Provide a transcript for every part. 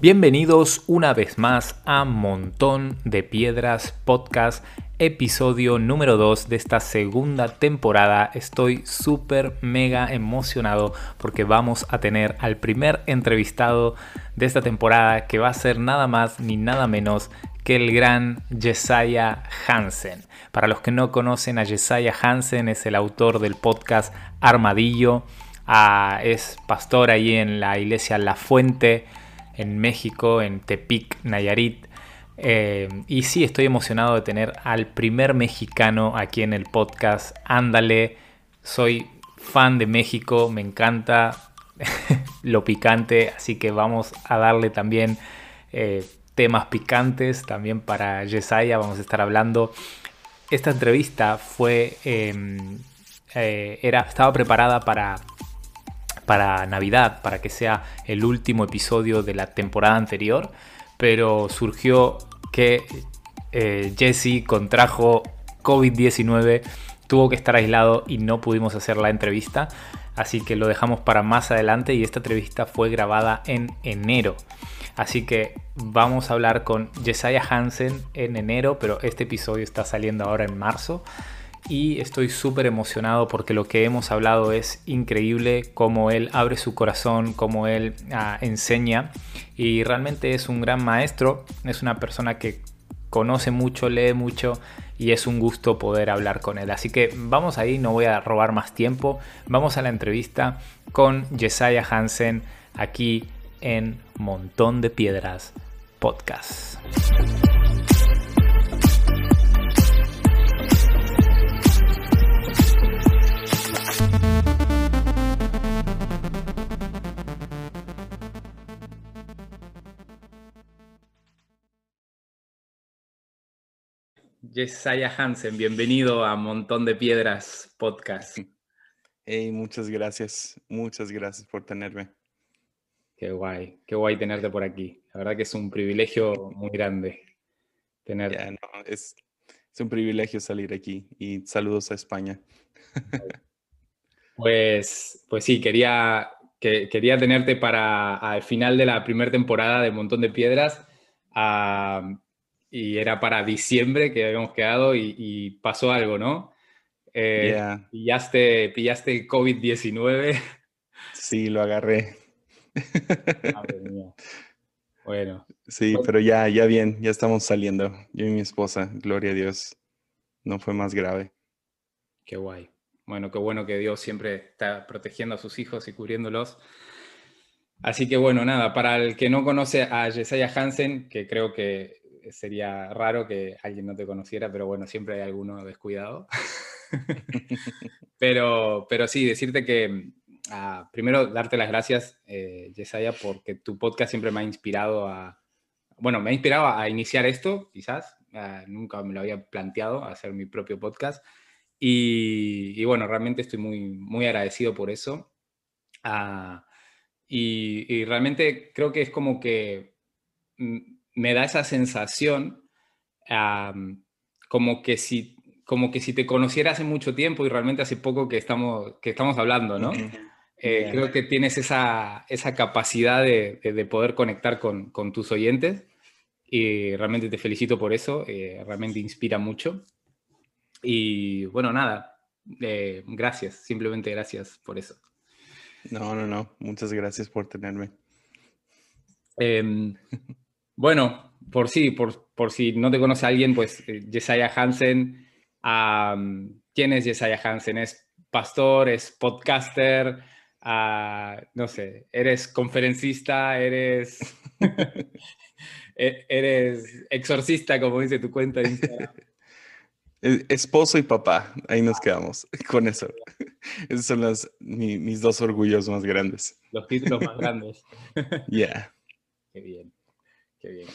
Bienvenidos una vez más a Montón de Piedras Podcast, episodio número 2 de esta segunda temporada. Estoy súper mega emocionado porque vamos a tener al primer entrevistado de esta temporada que va a ser nada más ni nada menos que el gran Jesiah Hansen. Para los que no conocen a Jesiah Hansen, es el autor del podcast Armadillo, ah, es pastor ahí en la iglesia La Fuente en México, en Tepic, Nayarit. Eh, y sí, estoy emocionado de tener al primer mexicano aquí en el podcast. Ándale, soy fan de México, me encanta lo picante, así que vamos a darle también eh, temas picantes también para Yesaya. Vamos a estar hablando. Esta entrevista fue, em, eh, era, estaba preparada para para Navidad, para que sea el último episodio de la temporada anterior, pero surgió que eh, Jesse contrajo COVID-19, tuvo que estar aislado y no pudimos hacer la entrevista, así que lo dejamos para más adelante y esta entrevista fue grabada en enero. Así que vamos a hablar con Jesiah Hansen en enero, pero este episodio está saliendo ahora en marzo y estoy súper emocionado porque lo que hemos hablado es increíble, cómo él abre su corazón, cómo él ah, enseña y realmente es un gran maestro, es una persona que conoce mucho, lee mucho y es un gusto poder hablar con él. Así que vamos ahí, no voy a robar más tiempo, vamos a la entrevista con Jesiah Hansen aquí en Montón de Piedras Podcast. Jesiah Hansen, bienvenido a Montón de Piedras Podcast. Hey, muchas gracias, muchas gracias por tenerme. Qué guay, qué guay tenerte por aquí. La verdad que es un privilegio muy grande tener. es, un privilegio salir aquí y saludos a España. Pues, pues sí, quería, que, quería tenerte para al final de la primera temporada de Montón de Piedras y era para diciembre que habíamos quedado y, pasó algo, ¿no? Eh, pillaste, pillaste COVID-19. Sí, lo agarré. Bueno. Sí, pero ya, ya bien, ya estamos saliendo. Yo y mi esposa, gloria a Dios. No fue más grave. Qué guay. Bueno, qué bueno que Dios siempre está protegiendo a sus hijos y cubriéndolos. Así que bueno, nada, para el que no conoce a Jesiah Hansen, que creo que sería raro que alguien no te conociera, pero bueno, siempre hay alguno descuidado. pero, pero sí, decirte que ah, primero darte las gracias, eh, Yesaya, porque tu podcast siempre me ha inspirado a, bueno, me ha inspirado a iniciar esto, quizás, ah, nunca me lo había planteado, hacer mi propio podcast. Y, bueno, realmente estoy muy, muy agradecido por eso. Ah, y, y, realmente creo que es como que mm, me da esa sensación como, que si, como que si te conociera hace mucho tiempo y realmente hace poco que estamos, que estamos hablando, ¿no? Eh, creo que tienes esa, esa capacidad de, de, poder conectar con, con, tus oyentes y realmente te felicito por eso, eh, realmente inspira mucho. Y bueno, nada, eh, gracias, simplemente gracias por eso. No, no, no, muchas gracias por tenerme. Bueno, por sí, por, por si no te conoce alguien, pues eh, Hansen. ¿Quién es Jesiah Hansen? Es pastor, es podcaster, ah, no sé, eres conferencista, eres, e, eres exorcista, como dice tu cuenta de Instagram. Esposo y papá, ahí nos quedamos con eso. Esos son los, mis dos orgullos más grandes. Los títulos más grandes. Yeah. Qué bien. Qué bien,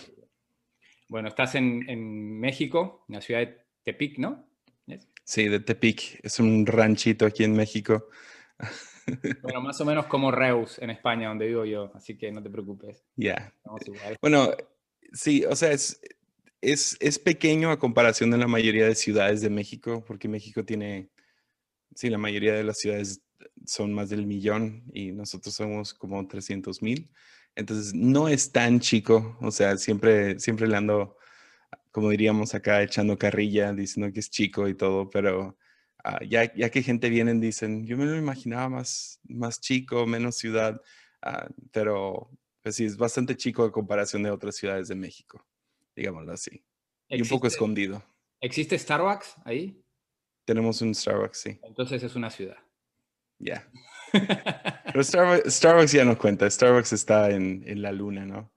Bueno, estás en, México, en la ciudad de Tepic, ¿no? Sí, de Tepic. Es un ranchito aquí en México. Bueno, más o menos como Reus en España, donde vivo yo, así que no te preocupes. Ya. Bueno, sí, o sea, es, es, es, pequeño a comparación de la mayoría de ciudades de México, porque México tiene, sí, la mayoría de las ciudades son más del millón y nosotros somos como 300 mil. Entonces, no es tan chico, o sea, siempre, siempre le ando, como diríamos acá, echando carrilla, diciendo que es chico y todo, pero ah, ya, ya que gente viene y dicen, yo me lo imaginaba más, más chico, menos ciudad, ah, pero pues sí, es bastante chico a comparación de otras ciudades de México, digámoslo así. Y un poco escondido. ¿Existe Starbucks ahí? Tenemos un Starbucks, sí. Entonces es una ciudad. Ya. Pero Starbucks, ya no cuenta. Starbucks está en, en la luna, ¿no?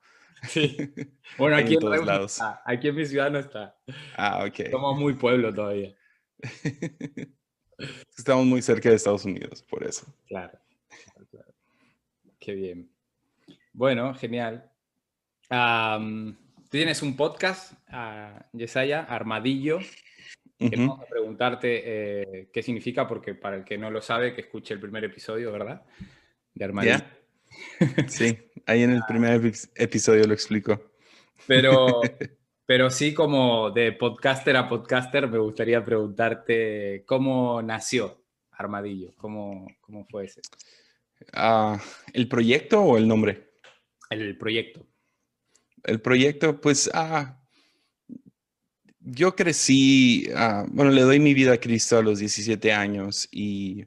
Sí. Bueno, aquí en, todos lados. Aquí en mi ciudad no está. Ah, ok. Somos muy pueblo todavía. Estamos muy cerca de Estados Unidos, por eso. Claro. claro. Qué bien. Bueno, genial. Tú tienes un podcast, uh, Yesaya, Armadillo. Queremos preguntarte eh, qué significa, porque para el que no lo sabe, que escuche el primer episodio, ¿verdad? De Armadillo. Sí, ahí en el primer episodio lo explico. Pero, pero sí, como de podcaster a podcaster, me gustaría preguntarte cómo nació Armadillo, cómo, cómo fue ese. Ah, ¿El proyecto o el nombre? El proyecto. El proyecto, pues, ah, yo crecí, ah, bueno, le doy mi vida a Cristo a los 17 años y,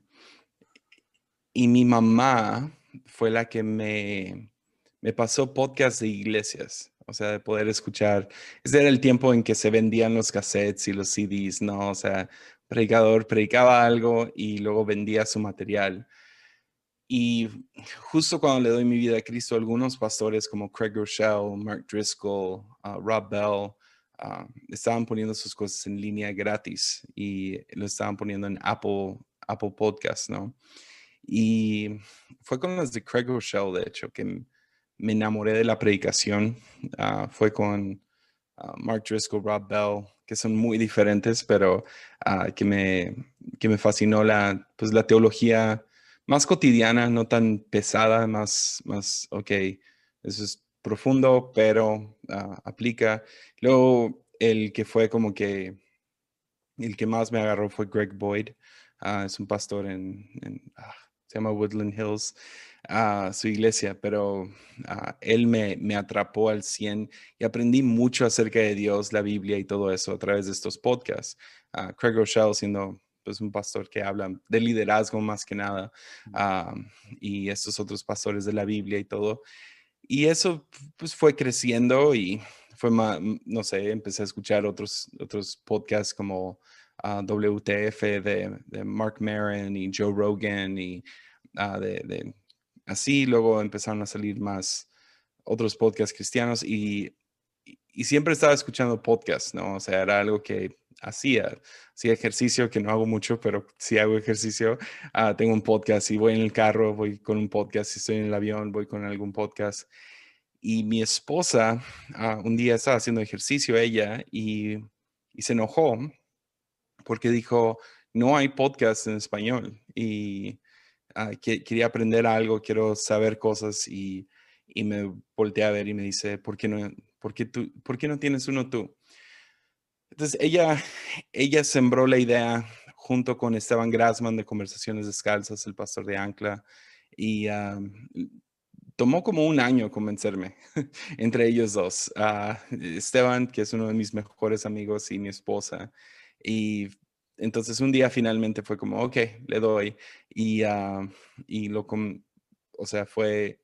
y mi mamá fue la que me, me pasó podcast de iglesias, o sea, de poder escuchar. Ese era el tiempo en que se vendían los cassettes y los CDs, ¿no? O sea, predicador predicaba algo y luego vendía su material. Y justo cuando le doy mi vida a Cristo, algunos pastores como Craig Rochelle, Mark Driscoll, ah, Rob Bell, Ah, estaban poniendo sus cosas en línea gratis y lo estaban poniendo en Apple, Apple Podcast, ¿no? Y fue con las de Craig Rochelle, de hecho, que me enamoré de la predicación. Ah, fue con ah, Mark Driscoll, Rob Bell, que son muy diferentes, pero que, me, que me fascinó la, pues, la teología más cotidiana, no tan pesada, más, más, ok, eso es profundo, pero aplica. Luego, el que fue como que el que más me agarró fue Greg Boyd. Es un pastor en, ah, se llama Woodland Hills, uh, su iglesia, pero él me, me, atrapó al 100 y aprendí mucho acerca de Dios, la Biblia y todo eso a través de estos podcasts. Craig Rochelle siendo pues un pastor que habla de liderazgo más que nada y estos otros pastores de la Biblia y todo. Y eso pues fue creciendo y fue más, no sé, empecé a escuchar otros, otros podcasts como ah, WTF de, Mark Maron y Joe Rogan y uh, de, así, luego empezaron a salir más otros podcasts cristianos y, y, siempre estaba escuchando podcasts, ¿no? O sea, era algo que hacía, hacía ejercicio, que no hago mucho, pero si hago ejercicio, uh, tengo un podcast, y voy en el carro, voy con un podcast, si estoy en el avión, voy con algún podcast. Y mi esposa ah, un día estaba haciendo ejercicio ella y, se enojó porque dijo, no hay podcast en español y ah, quería aprender algo, quiero saber cosas y, me volteé a ver y me dice, ¿por qué no, por qué tú, por qué no tienes uno tú? Entonces ella, ella sembró la idea junto con Esteban Grassman de Conversaciones Descalzas, el pastor de Ancla, y ah, tomó como un año convencerme entre ellos dos. Esteban, que es uno de mis mejores amigos, y mi esposa. Y entonces un día finalmente fue como, ok, le doy. Y, uh, y lo, o sea, fue,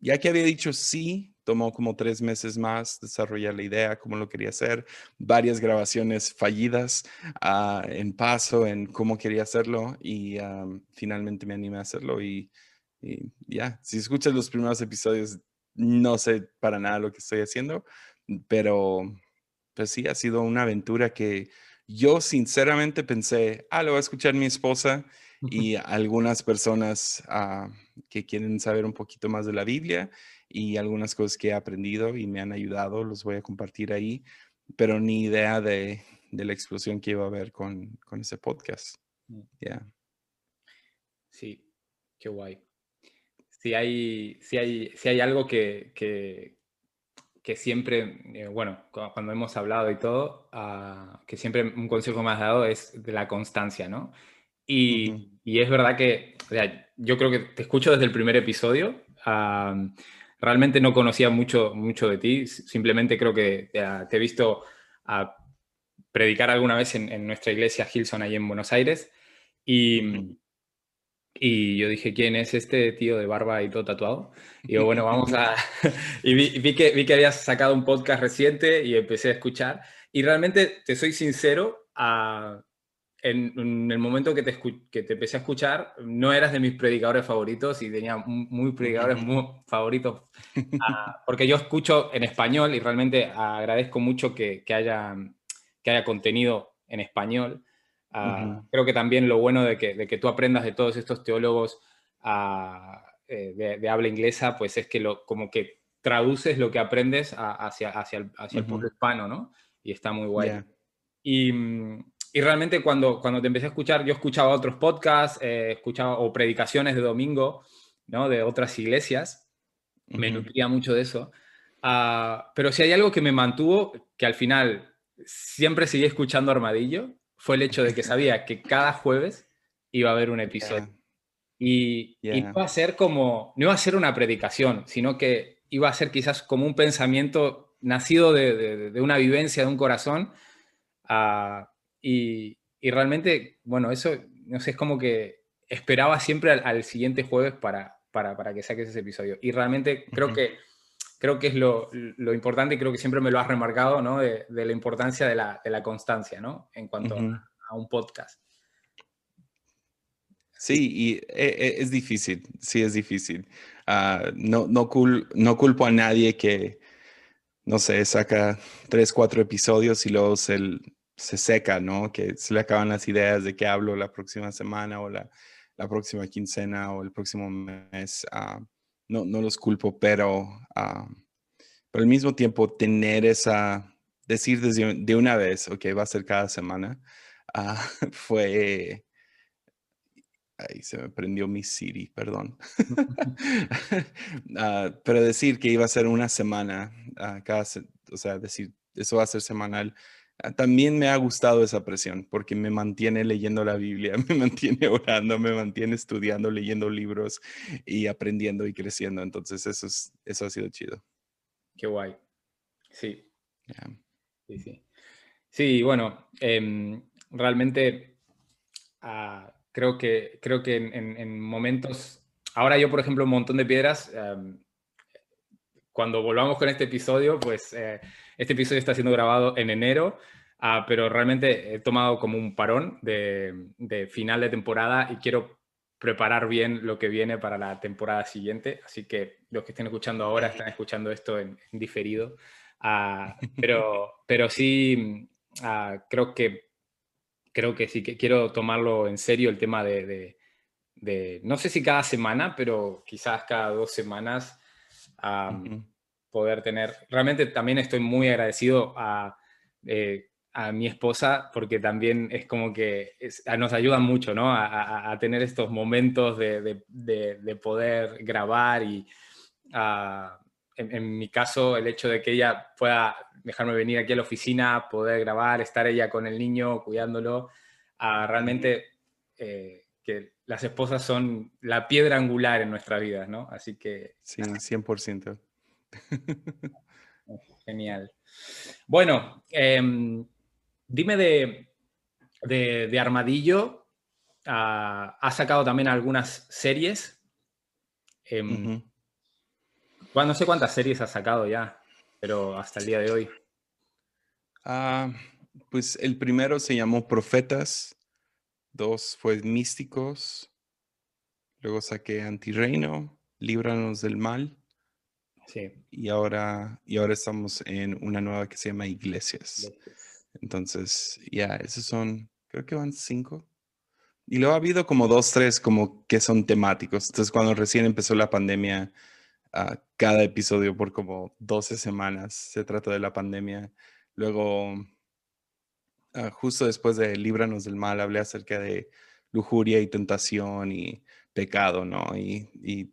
ya que había dicho sí, tomó como tres meses más desarrollar la idea, cómo lo quería hacer, varias grabaciones fallidas ah, en paso, en cómo quería hacerlo y finalmente me animé a hacerlo y ya, si escuchas los primeros episodios, no sé para nada lo que estoy haciendo, pero pues sí, ha sido una aventura que yo sinceramente pensé, ah, lo va a escuchar mi esposa y algunas personas ah, que quieren saber un poquito más de la Biblia y algunas cosas que he aprendido y me han ayudado, los voy a compartir ahí, pero ni idea de, de la explosión que iba a haber con, con ese podcast. Mm. Ya. Sí, qué guay si hay, si hay, si hay algo que, que, que siempre, eh, bueno, cuando hemos hablado y todo, uh, que siempre un consejo has dado es de la constancia, ¿no? Y, y es verdad que, o sea, yo creo que te escucho desde el primer episodio, realmente no conocía mucho, mucho de ti, simplemente creo que te he visto predicar alguna vez en, nuestra iglesia Hilson ahí en Buenos Aires y, y yo dije, ¿quién es este tío de barba y todo tatuado? Y yo, bueno, vamos a... y vi, que, vi que habías sacado un podcast reciente y empecé a escuchar. Y realmente, te soy sincero, en, el momento que te, que te empecé a escuchar, no eras de mis predicadores favoritos y tenía muy predicadores muy favoritos. Ah, porque yo escucho en español y realmente agradezco mucho que, que, haya, que haya contenido en español. Ah, creo que también lo bueno de que, de que, tú aprendas de todos estos teólogos ah, eh, de, habla inglesa, pues es que lo, como que traduces lo que aprendes hacia, hacia, el, hacia el pueblo hispano, ¿no? Y está muy guay. Y, y, realmente cuando, cuando te empecé a escuchar, yo escuchaba otros podcasts, eh, escuchaba o predicaciones de domingo, ¿no? De otras iglesias, me nutría mucho de eso. Ah, pero si hay algo que me mantuvo, que al final siempre seguí escuchando Armadillo, fue el hecho de que sabía que cada jueves iba a haber un episodio. Y, iba a ser como, no iba a ser una predicación, sino que iba a ser quizás como un pensamiento nacido de, una vivencia, de un corazón. Ah, y, realmente, bueno, eso, no sé, es como que esperaba siempre al, siguiente jueves para, para, que saques ese episodio. Y realmente creo que creo que es lo, importante y creo que siempre me lo has remarcado, ¿no? De, la importancia de la, constancia, ¿no? En cuanto a un podcast. Sí, y e, e, es, difícil, sí es difícil. Ah, no, no, no culpo a nadie que, no sé, saca tres, cuatro episodios y luego se, se seca, ¿no? Que se le acaban las ideas de qué hablo la próxima semana o la, la próxima quincena o el próximo mes. Ah, no, no los culpo, pero, ah, pero al mismo tiempo tener esa, decir desde, de una vez, ok, va a ser cada semana, ah, fue... Ahí se me prendió mi Siri, perdón. Ah, pero decir que iba a ser una semana, cada, o sea, decir, eso va a ser semanal, también me ha gustado esa presión porque me mantiene leyendo la Biblia, me mantiene orando, me mantiene estudiando, leyendo libros y aprendiendo y creciendo. Entonces eso, es, eso ha sido chido. Qué guay. Sí. Sí, sí. Sí, bueno, em, realmente ah, creo que, creo que en, momentos... Ahora yo, por ejemplo, un montón de piedras, em, cuando volvamos con este episodio, pues... Eh, este episodio está siendo grabado en enero, ah, pero realmente he tomado como un parón de, final de temporada y quiero preparar bien lo que viene para la temporada siguiente. Así que los que estén escuchando ahora están escuchando esto en, diferido. Ah, pero, pero sí, ah, creo que creo que sí que quiero tomarlo en serio el tema de, no sé si cada semana, pero quizás cada dos semanas poder tener. Realmente también estoy muy agradecido a, eh, a mi esposa porque también es como que nos ayuda mucho, ¿no? A, a, tener estos momentos de, de, de, poder grabar y en, en, mi caso el hecho de que ella pueda dejarme venir aquí a la oficina, poder grabar, estar ella con el niño cuidándolo, realmente eh, que las esposas son la piedra angular en nuestra vida, ¿no? Así que... Sí, 100%. Genial. Bueno, em, dime de, de, Armadillo. Ah, has sacado también algunas series. Em, no sé cuántas series has sacado ya, pero hasta el día de hoy. Ah, pues el primero se llamó Profetas, dos fue Místicos, luego saqué Antirreino, Líbranos del Mal y ahora, y ahora estamos en una nueva que se llama Iglesias. Entonces, ya, esos son, creo que van cinco. Y luego ha habido como dos, tres como que son temáticos. Entonces, cuando recién empezó la pandemia, uh, cada episodio por como 12 semanas se trata de la pandemia. Luego, uh, justo después de Líbranos del Mal, hablé acerca de lujuria y tentación y pecado, ¿no? Y, y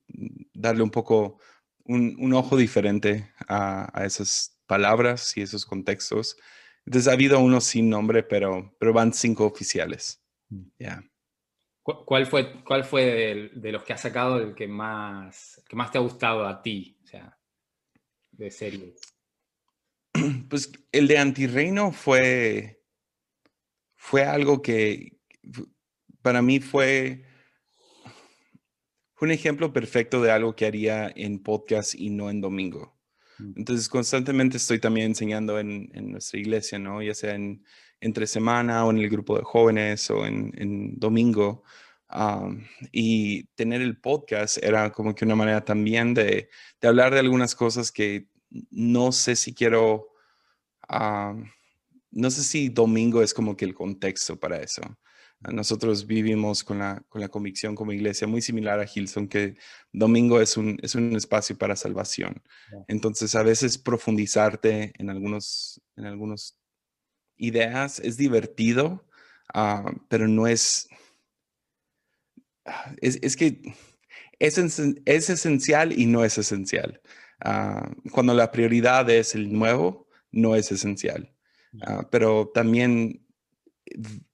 darle un poco un, ojo diferente a, esas palabras y esos contextos. Entonces ha habido unos sin nombre, pero, pero van cinco oficiales. Mm. Ya. ¿Cuál fue, cuál fue de, los que has sacado el que más, que más te ha gustado a ti? O sea, de series. Pues el de Antirreino fue, fue algo que para mí fue un ejemplo perfecto de algo que haría en podcast y no en domingo. Mm. Entonces, constantemente estoy también enseñando en, en nuestra iglesia, ¿no? Ya sea en, entre semana o en el grupo de jóvenes o en, en domingo. y tener el podcast era como que una manera también de, de hablar de algunas cosas que no sé si quiero, no sé si domingo es como que el contexto para eso. Nosotros vivimos con la, con la convicción como iglesia muy similar a Hilson, que domingo es un, es un espacio para salvación. Entonces, a veces profundizarte en algunos, en algunos ideas es divertido, ah, pero no es, ah, es, es que es, es, esencial y no es esencial. Ah, cuando la prioridad es el nuevo, no es esencial. pero también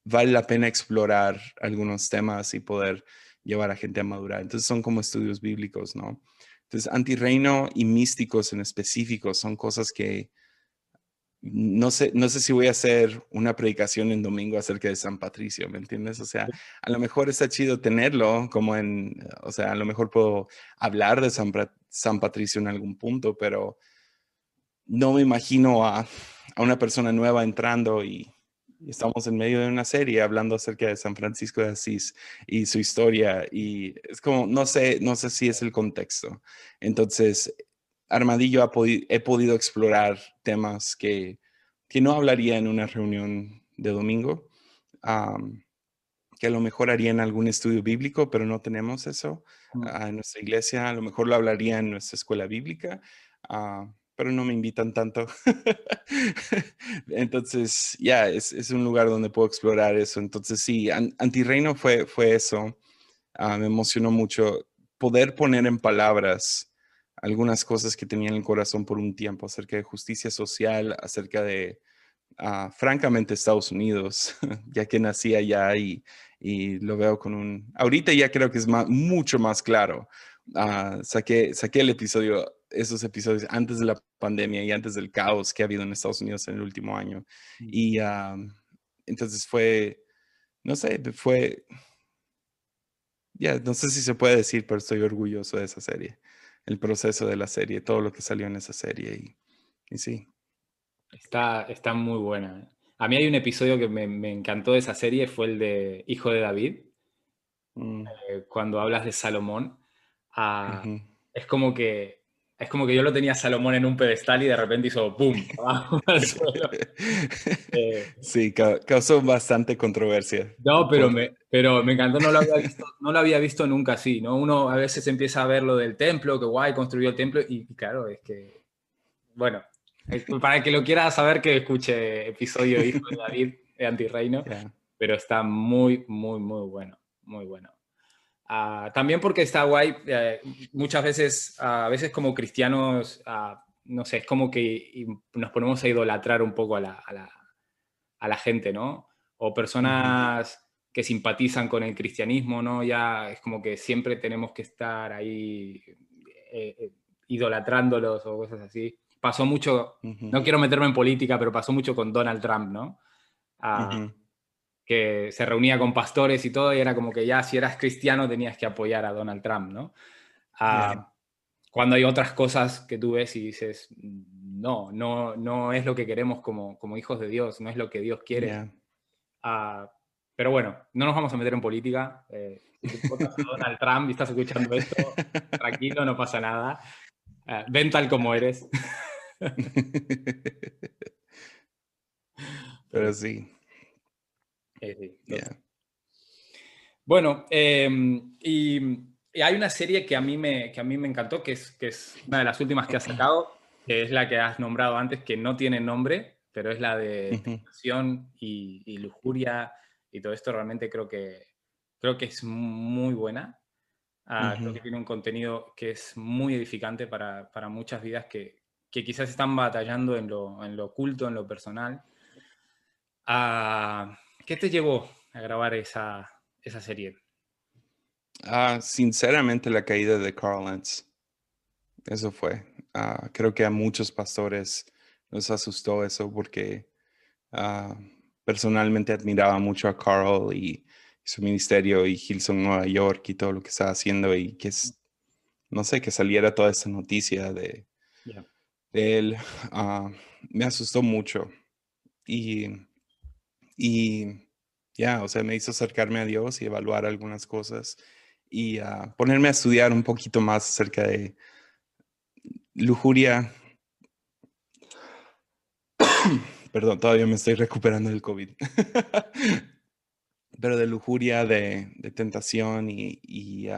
vale la pena explorar algunos temas y poder llevar a gente a madurar. Entonces son como estudios bíblicos, ¿no? Entonces, antirreino y místicos en específico son cosas que no sé, no sé si voy a hacer una predicación en domingo acerca de San Patricio, ¿me entiendes? O sea, a lo mejor está chido tenerlo como en, o sea, a lo mejor puedo hablar de San, San Patricio en algún punto, pero no me imagino a, a una persona nueva entrando y, estamos en medio de una serie hablando acerca de San Francisco de Asís y su historia y es como, no sé, no sé si es el contexto. Entonces, Armadillo ha he podido explorar temas que, que, no hablaría en una reunión de domingo, que a lo mejor haría en algún estudio bíblico, pero no tenemos eso mm. en nuestra iglesia. A lo mejor lo hablaría en nuestra escuela bíblica. Ah, pero no me invitan tanto. Entonces, ya, es, es, un lugar donde puedo explorar eso. Entonces, sí, Antirreino fue, fue eso. Ah, me emocionó mucho poder poner en palabras algunas cosas que tenía en el corazón por un tiempo acerca de justicia social, acerca de, ah, francamente, Estados Unidos, ya que nací allá y, y, lo veo con un... Ahorita ya creo que es mucho más claro. Uh, saqué, saqué el episodio esos episodios antes de la pandemia y antes del caos que ha habido en Estados Unidos en el último año. Mm. Y entonces fue, no sé, fue, ya, no sé si se puede decir, pero estoy orgulloso de esa serie, el proceso de la serie, todo lo que salió en esa serie y, y sí. Está, está muy buena. A mí hay un episodio que me, me, encantó de esa serie, fue el de Hijo de David, mm. eh, cuando hablas de Salomón. Ah, es como que es como que yo lo tenía Salomón en un pedestal y de repente hizo ¡pum! Eh, sí, causó bastante controversia. No, pero me, pero me encantó, no lo, había visto, no lo había visto nunca así, ¿no? Uno a veces empieza a ver lo del templo, que guay, construyó el templo, y, claro, es que, bueno, para el que lo quiera saber que escuche episodio Hijo de David de Antirreino, pero está muy, muy, muy bueno, muy bueno. Ah, también porque está guay, eh, muchas veces, a veces como cristianos, ah, no sé, es como que nos ponemos a idolatrar un poco a la, a la, a la gente, ¿no? O personas que simpatizan con el cristianismo, ¿no? Ya es como que siempre tenemos que estar ahí eh, eh, idolatrándolos o cosas así. Pasó mucho, no quiero meterme en política, pero pasó mucho con Donald Trump, ¿no? Ah, que se reunía con pastores y todo, y era como que ya si eras cristiano tenías que apoyar a Donald Trump, ¿no? Ah, cuando hay otras cosas que tú ves y dices, no, no, no es lo que queremos como, como hijos de Dios, no es lo que Dios quiere. Ah, pero bueno, no nos vamos a meter en política. Eh, si Donald Trump y estás escuchando esto, tranquilo, no pasa nada. Uh, ven tal como eres. Pero sí. Bueno, em, y, hay una serie que a mí me, que a mí me encantó, que es, que es una de las últimas que has sacado, que es la que has nombrado antes, que no tiene nombre, pero es la de tentación y, lujuria y todo esto. Realmente creo que, creo que es muy buena. Ah, creo que tiene un contenido que es muy edificante para, para muchas vidas que, que, quizás están batallando en lo, en lo oculto, en lo personal. Ah, ¿Qué te llevó a grabar esa, esa serie? Ah, sinceramente, la caída de Carl Lentz. Eso fue. Ah, creo que a muchos pastores nos asustó eso porque ah, personalmente admiraba mucho a Carl y su ministerio y Hilson Nueva York y todo lo que estaba haciendo y que es, no sé, que saliera toda esa noticia de, él. me asustó mucho y, y ya, o sea, me hizo acercarme a Dios y evaluar algunas cosas y ponerme a estudiar un poquito más acerca de lujuria. Perdón, todavía me estoy recuperando del COVID. Pero de lujuria, de, tentación y,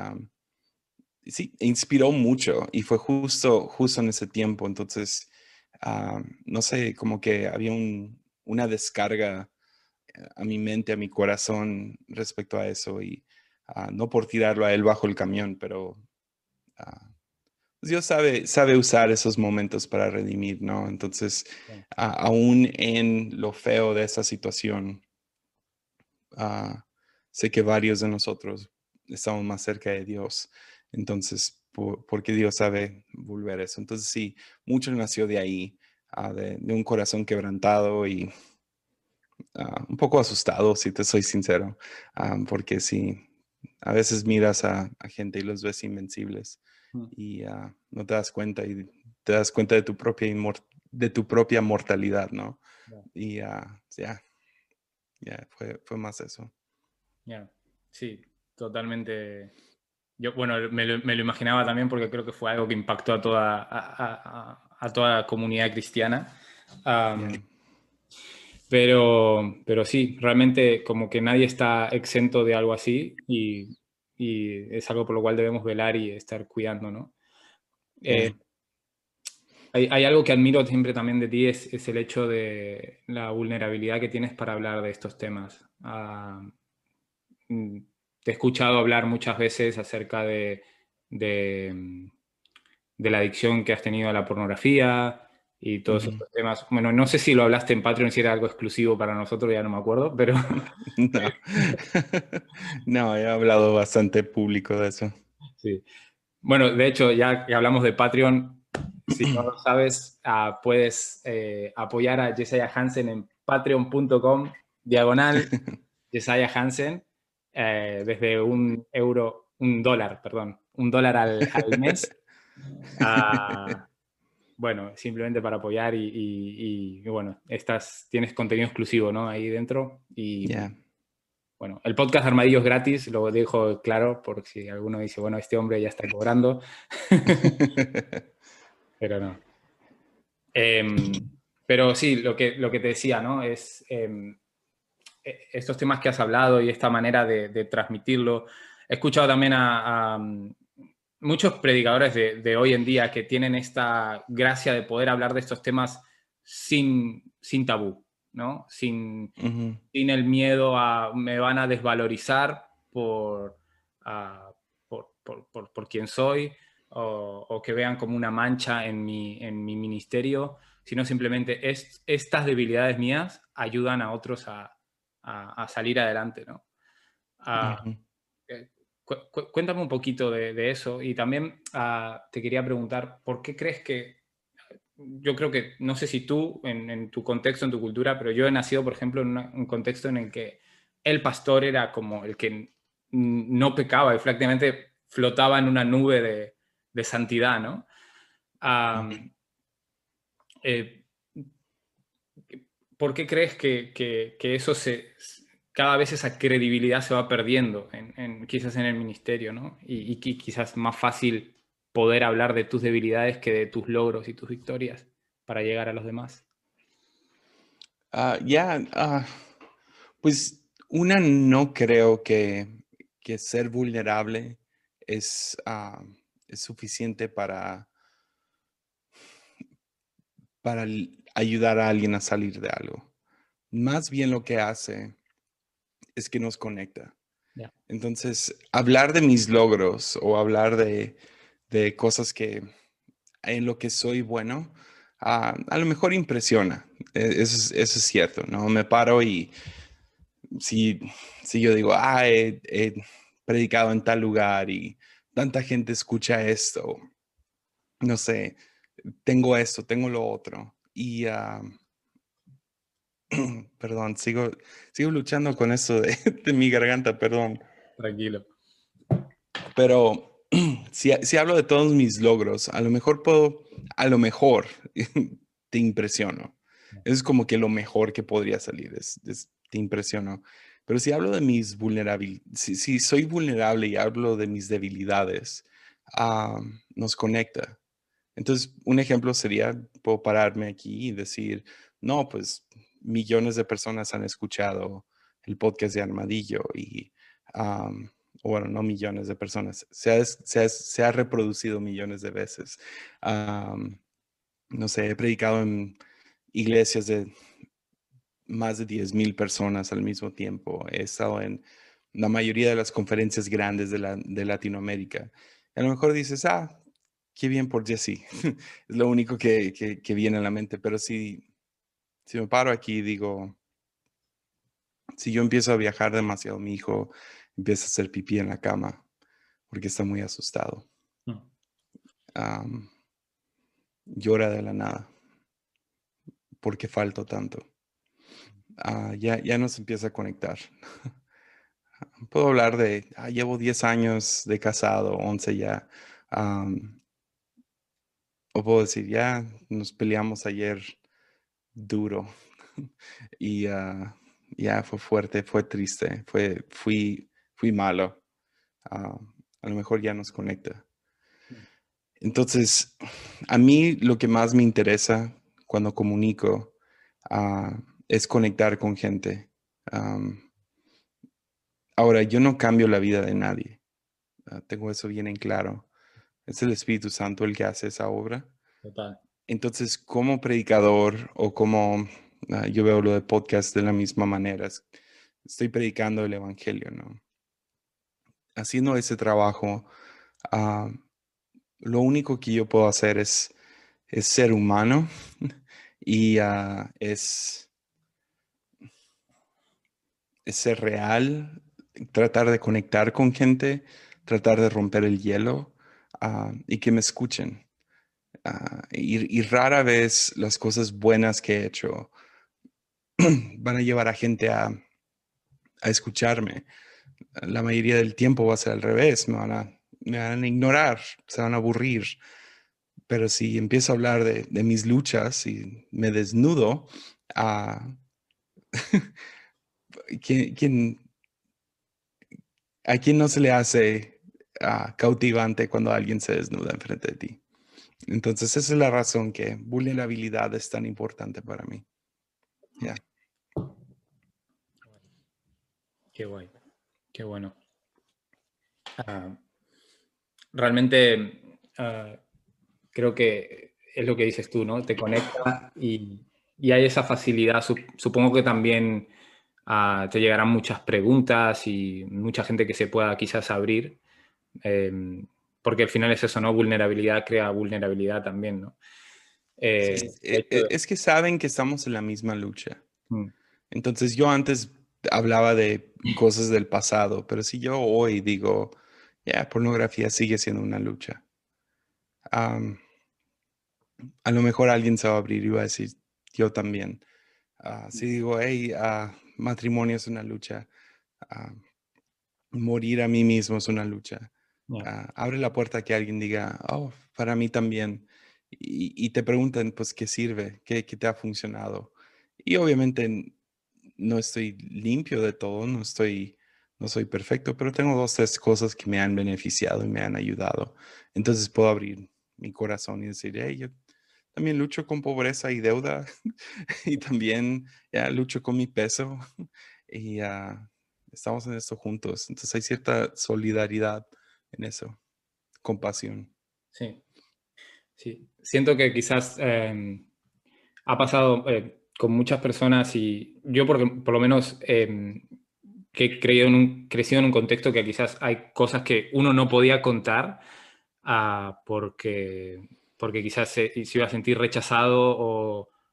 sí, inspiró mucho y fue justo, justo en ese tiempo. Entonces, no sé, como que había una descarga a mi mente, a mi corazón respecto a eso y ah, no por tirarlo a él bajo el camión, pero ah, Dios sabe, sabe usar esos momentos para redimir, ¿no? Entonces, aún en lo feo de esa situación, ah, sé que varios de nosotros estamos más cerca de Dios. Entonces, porque Dios sabe volver eso. Entonces, sí, mucho nació de ahí, ah, de, un corazón quebrantado y ah, un poco asustado, si te soy sincero, porque sí, a veces miras a gente y los ves invencibles y no te das cuenta y te das cuenta de tu propia, de tu propia mortalidad, ¿no? Y ya, ya, fue, fue, más eso. Ya, sí, totalmente. Yo, bueno, me lo, me lo, imaginaba también porque creo que fue algo que impactó a toda, a, a, toda la comunidad cristiana. Pero, pero sí, realmente como que nadie está exento de algo así y y es algo por lo cual debemos velar y estar cuidando, ¿no? Eh, hay, algo que admiro siempre también de ti, es, es, el hecho de la vulnerabilidad que tienes para hablar de estos temas. Ah, mm, te he escuchado hablar muchas veces acerca de, de, de, la adicción que has tenido a la pornografía, y todos estos temas. Bueno, no sé si lo hablaste en Patreon, si era algo exclusivo para nosotros, ya no me acuerdo, pero... no. no, he hablado bastante público de eso. Sí. Bueno, de hecho, ya que hablamos de Patreon, si no lo sabes, ah, puedes eh, apoyar a Jesiah Hansen en patreon.com, diagonal Jesiah Hansen, eh, desde un euro, un dólar, perdón, un dólar al, al mes. Uh, bueno, simplemente para apoyar y, bueno, estás, tienes contenido exclusivo, ¿no? Ahí dentro y... Bueno, el podcast Armadillo es gratis, lo dejo claro por si alguno dice, bueno, este hombre ya está cobrando. pero no. Em, pero sí, lo que, lo que te decía, ¿no? Es em, e, estos temas que has hablado y esta manera de, transmitirlo. He escuchado también a, muchos predicadores de, hoy en día que tienen esta gracia de poder hablar de estos temas sin, sin tabú, ¿no? Sin, sin el miedo a me van a desvalorizar por, por, por, por, quién soy o, que vean como una mancha en mi, en mi ministerio, sino simplemente es, estas debilidades mías ayudan a otros a, a, salir adelante, ¿no? Cuéntame un poquito de, eso y también ah, te quería preguntar, ¿por qué crees que, yo creo que, no sé si tú, en, tu contexto, en tu cultura, pero yo he nacido, por ejemplo, en un contexto en el que el pastor era como el que no pecaba y prácticamente flotaba en una nube de, santidad, ¿no? Eh, ¿Por qué crees que, que eso se, cada vez esa credibilidad se va perdiendo, en, quizás en el ministerio, ¿no? Y, quizás más fácil poder hablar de tus debilidades que de tus logros y tus victorias para llegar a los demás. Ah, ya, ah, pues una no creo que, ser vulnerable es, ah, es suficiente para, para ayudar a alguien a salir de algo. Más bien lo que hace es que nos conecta. Entonces, hablar de mis logros o hablar de, cosas que en lo que soy bueno, ah, a lo mejor impresiona. E, eso es, cierto, ¿no? Me paro y si, si yo digo, ah, he, predicado en tal lugar y tanta gente escucha esto. No sé, tengo esto, tengo lo otro. Y, ah, perdón, sigo, sigo luchando con eso de, de mi garganta, perdón. Tranquilo. Pero si, si, hablo de todos mis logros, a lo mejor puedo, a lo mejor te impresiono. Es como que lo mejor que podría salir, es, te impresiono. Pero si hablo de mis vulnerabilidades, si, soy vulnerable y hablo de mis debilidades, nos conecta. Entonces, un ejemplo sería, puedo pararme aquí y decir, no, pues millones de personas han escuchado el podcast de Armadillo y, bueno, no millones de personas, se ha, reproducido millones de veces. no sé, he predicado en iglesias de más de 10 mil personas al mismo tiempo. He estado en la mayoría de las conferencias grandes de, la, de Latinoamérica. A lo mejor dices, ah, qué bien por Jesse. es lo único que, que, viene a la mente. Pero si, si me paro aquí digo, si yo empiezo a viajar demasiado, mi hijo empieza a hacer pipí en la cama porque está muy asustado. Mm. llora de la nada porque falto tanto. Ah, ya, ya nos empieza a conectar. Puedo hablar de, ah, llevo 10 años de casado, 11 ya. o puedo decir, ya nos peleamos ayer duro y ah, ya fue fuerte, fue triste, fue, fui, fui malo. a lo mejor ya nos conecta. Mm. Entonces, a mí lo que más me interesa cuando comunico es conectar con gente. ahora, yo no cambio la vida de nadie. Ah, tengo eso bien en claro. Es el Espíritu Santo el que hace esa obra. Entonces, como predicador o como ah, yo veo lo de podcast de la misma manera, estoy predicando el Evangelio, ¿no? Haciendo ese trabajo, ah, lo único que yo puedo hacer es, ser humano y es ser real, tratar de conectar con gente, tratar de romper el hielo y que me escuchen. Ah, y, rara vez las cosas buenas que he hecho van a llevar a gente a, escucharme. La mayoría del tiempo va a ser al revés, me van a, ignorar, se van a aburrir. Pero si empiezo a hablar de, mis luchas y me desnudo, a ¿quién, a quién no se le hace ah, cautivante cuando alguien se desnuda enfrente de ti? Entonces, esa es la razón que vulnerabilidad es tan importante para mí. Ya. Qué guay, qué bueno. Ah, realmente ah, creo que es lo que dices tú, ¿no? Te conecta y, y hay esa facilidad. Supongo que también te llegarán muchas preguntas y mucha gente que se pueda quizás abrir, em, porque al final es eso, ¿no? Vulnerabilidad crea vulnerabilidad también, ¿no? Eh, e, e, es, que saben que estamos en la misma lucha. Mm. Entonces yo antes hablaba de cosas del pasado, pero si yo hoy digo, ya, pornografía sigue siendo una lucha. a lo mejor alguien se va a abrir y va a decir, yo también. Ah, si digo, hey, uh, matrimonio es una lucha, ah, morir a mí mismo es una lucha. Ah, abre la puerta a que alguien diga, oh, para mí también. Y, te preguntan, pues, ¿qué sirve? ¿Qué, ¿Qué, te ha funcionado? Y obviamente no estoy limpio de todo, no estoy, no soy perfecto, pero tengo dos, tres cosas que me han beneficiado y me han ayudado. Entonces puedo abrir mi corazón y decir, hey, yo también lucho con pobreza y deuda y también ya lucho con mi peso y estamos en esto juntos. Entonces hay cierta solidaridad en eso, compasión. Sí, sí. Siento que quizás em, ha pasado eh, con muchas personas y yo por, por lo menos em, que he creído en un, crecido en un contexto que quizás hay cosas que uno no podía contar ah, porque porque quizás se, iba a sentir rechazado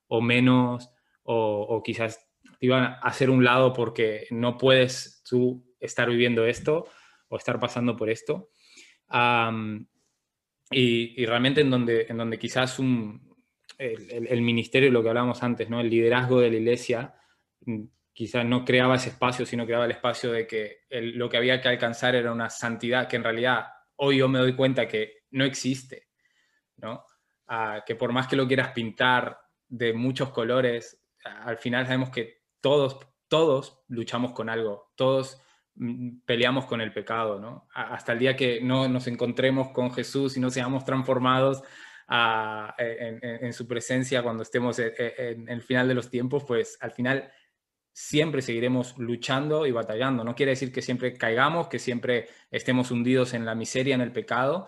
o, menos, o, quizás te iban a hacer un lado porque no puedes tú estar viviendo esto, o estar pasando por esto. y, realmente en donde, en donde quizás un, el, el, ministerio, lo que hablábamos antes, ¿no? el liderazgo de la iglesia, mm, quizás no creaba ese espacio, sino creaba el espacio de que lo que había que alcanzar era una santidad que en realidad hoy yo me doy cuenta que no existe, ¿no? Ah, que por más que lo quieras pintar de muchos colores, al final sabemos que todos, todos luchamos con algo, todos peleamos con el pecado, ¿no? Hasta el día que no nos encontremos con Jesús y no seamos transformados en, su presencia cuando estemos en, en, el final de los tiempos, pues al final siempre seguiremos luchando y batallando. No quiere decir que siempre caigamos, que siempre estemos hundidos en la miseria, en el pecado,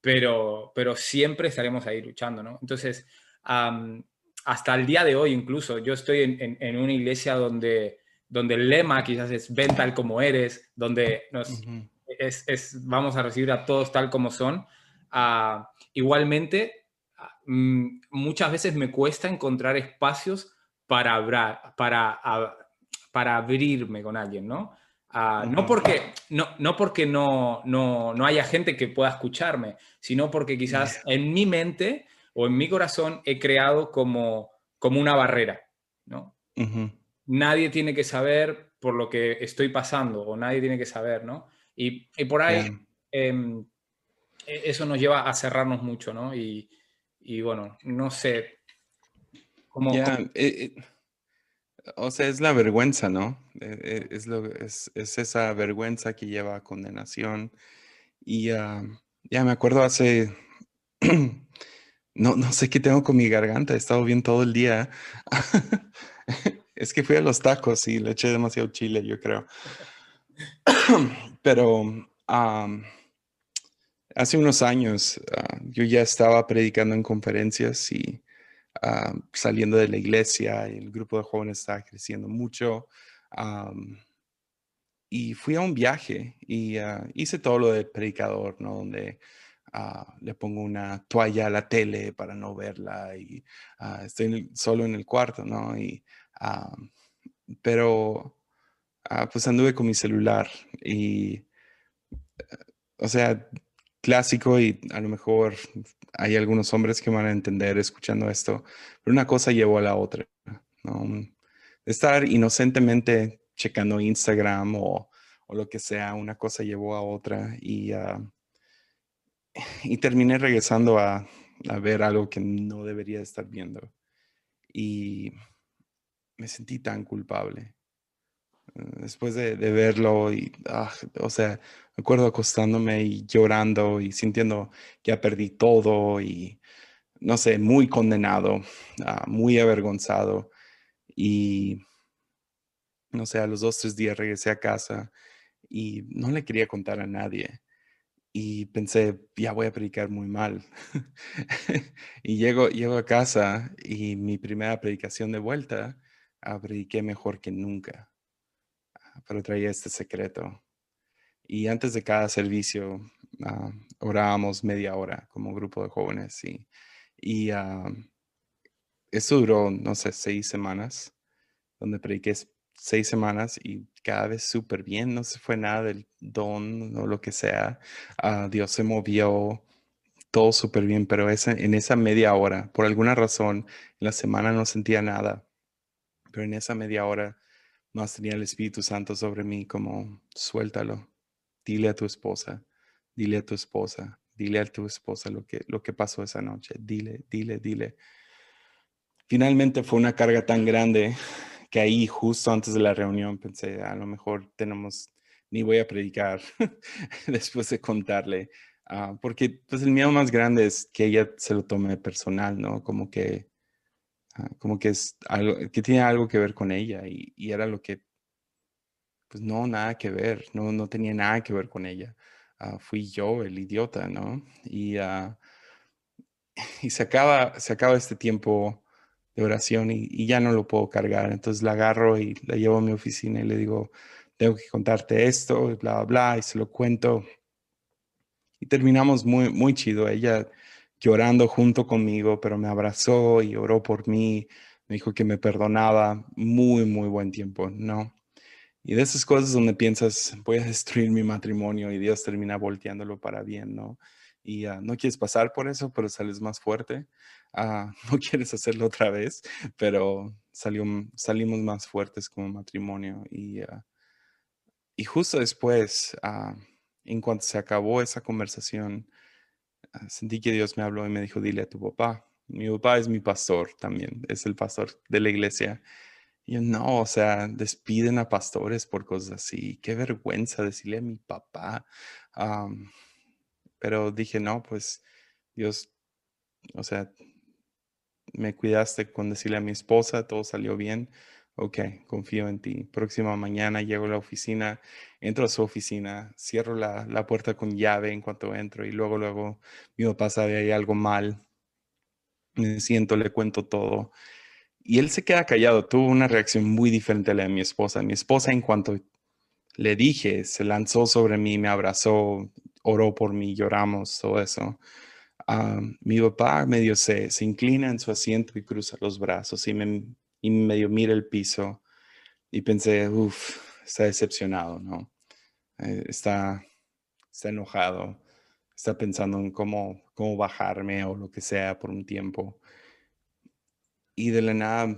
pero, pero siempre estaremos ahí luchando, ¿no? Entonces, hasta el día de hoy incluso, yo estoy en, una iglesia donde, donde el lema quizás es ven tal como eres, donde nos, es, vamos a recibir a todos tal como son. Ah, igualmente, ah, mm, muchas veces me cuesta encontrar espacios para, hablar, para, para abrirme con alguien, ¿no? Ah, no porque, no, no, porque no, no, no, haya gente que pueda escucharme, sino porque quizás en mi mente o en mi corazón he creado como, como una barrera, ¿no? Nadie tiene que saber por lo que estoy pasando o nadie tiene que saber, ¿no? Y, y por ahí em, e, eso nos lleva a cerrarnos mucho, ¿no? Y, y bueno, no sé. Cómo, eh, eh, o sea, es la vergüenza, ¿no? Eh, es, lo, es, es, esa vergüenza que lleva a condenación. Y ya me acuerdo hace, no, no sé qué tengo con mi garganta, he estado bien todo el día. es que fui a los tacos y le eché demasiado chile, yo creo. Pero hace unos años ah, yo ya estaba predicando en conferencias y ah, saliendo de la iglesia, el grupo de jóvenes estaba creciendo mucho. y fui a un viaje y ah, hice todo lo de predicador, ¿no? Donde le pongo una toalla a la tele para no verla y estoy solo en el cuarto, ¿no? Y, pero pues anduve con mi celular y, o sea, clásico y a lo mejor hay algunos hombres que van a entender escuchando esto, pero una cosa llevó a la otra. Estar inocentemente checando Instagram o, o, lo que sea, una cosa llevó a otra y, uh, y terminé regresando a, a, ver algo que no debería estar viendo. Y me sentí tan culpable. Después de, de verlo y, ah, o sea, me acuerdo acostándome y llorando y sintiendo que ya perdí todo y, no sé, muy condenado, ah, muy avergonzado. Y, no sé, a los dos, tres días regresé a casa y no le quería contar a nadie. Y pensé, ya voy a predicar muy mal. y llego, llego a casa y mi primera predicación de vuelta, ah, prediqué mejor que nunca. Ah, pero traía este secreto. Y antes de cada servicio uh, orábamos media hora como grupo de jóvenes y, y uh, eso duró, no sé, seis semanas, donde prediqué seis semanas y cada vez súper bien, no se fue nada del don o lo que sea. Uh, Dios se movió, todo súper bien, pero esa, en esa media hora, por alguna razón, en la semana no sentía nada, pero en esa media hora más tenía el Espíritu Santo sobre mí como suéltalo, dile a tu esposa, dile a tu esposa, dile a tu esposa lo que, lo que pasó esa noche, dile, dile, dile. Finalmente fue una carga tan grande que ahí justo antes de la reunión pensé, a lo mejor tenemos, ni voy a predicar después de contarle, ah, porque pues el miedo más grande es que ella se lo tome personal, ¿no? Como que, como que es algo, que tiene algo que ver con ella y, y era lo que pues no, nada que ver, no, no tenía nada que ver con ella. Ah, fui yo el idiota, ¿no? Y, uh, y se, acaba, se acaba este tiempo de oración y, ya no lo puedo cargar. Entonces la agarro y la llevo a mi oficina y le digo, tengo que contarte esto, bla, bla, bla, y se lo cuento. Y terminamos muy, muy chido. Ella llorando junto conmigo, pero me abrazó y oró por mí. Me dijo que me perdonaba. Muy, muy buen tiempo, ¿no? Y de esas cosas donde piensas, voy a destruir mi matrimonio y Dios termina volteándolo para bien, ¿no? Y ah, no quieres pasar por eso, pero sales más fuerte. Ah, no quieres hacerlo otra vez, pero salió, salimos más fuertes como matrimonio. Y, ah, y justo después, en cuanto se acabó esa conversación, sentí que Dios me habló y me dijo, dile a tu papá. Mi papá es mi pastor también, es el pastor de la iglesia. Y yo, no, o sea, despiden a pastores por cosas así. Qué vergüenza decirle a mi papá. pero dije, no, pues Dios, o sea, me cuidaste con decirle a mi esposa, todo salió bien. Ok, confío en ti. Próxima mañana llego a la oficina, entro a su oficina, cierro la, la puerta con llave en cuanto entro y luego, luego mi papá sabe hay algo mal. Me siento, le cuento todo y él se queda callado, tuvo una reacción muy diferente a la de mi esposa. Mi esposa, en cuanto le dije, se lanzó sobre mí, me abrazó, oró por mí, lloramos, todo eso. Ah, mi papá medio se, se inclina en su asiento y cruza los brazos y, me, y medio mira el piso y pensé, uff, está decepcionado, ¿no? Eh, está, está enojado, está pensando en cómo, cómo bajarme o lo que sea por un tiempo y de la nada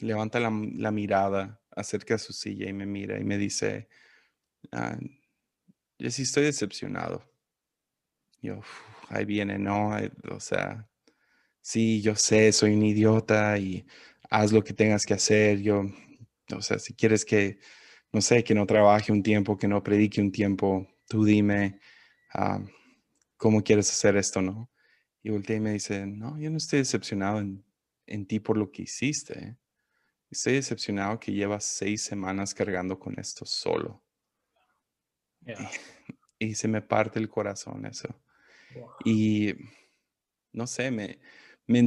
levanta la, mirada, acerca a su silla y me mira y me dice, ah, yo sí estoy decepcionado. Yo, ahí viene, ¿no? O sea, sí, yo sé, soy un idiota y haz lo que tengas que hacer. Yo, o sea, si quieres que, no sé, que no trabaje un tiempo, que no predique un tiempo, tú dime ah, cómo quieres hacer esto, ¿no? Y voltea y me dice, no, yo no estoy decepcionado en en ti por lo que hiciste. Estoy decepcionado que llevas seis semanas cargando con esto solo. Y, se me parte el corazón eso. Y no sé, me, me,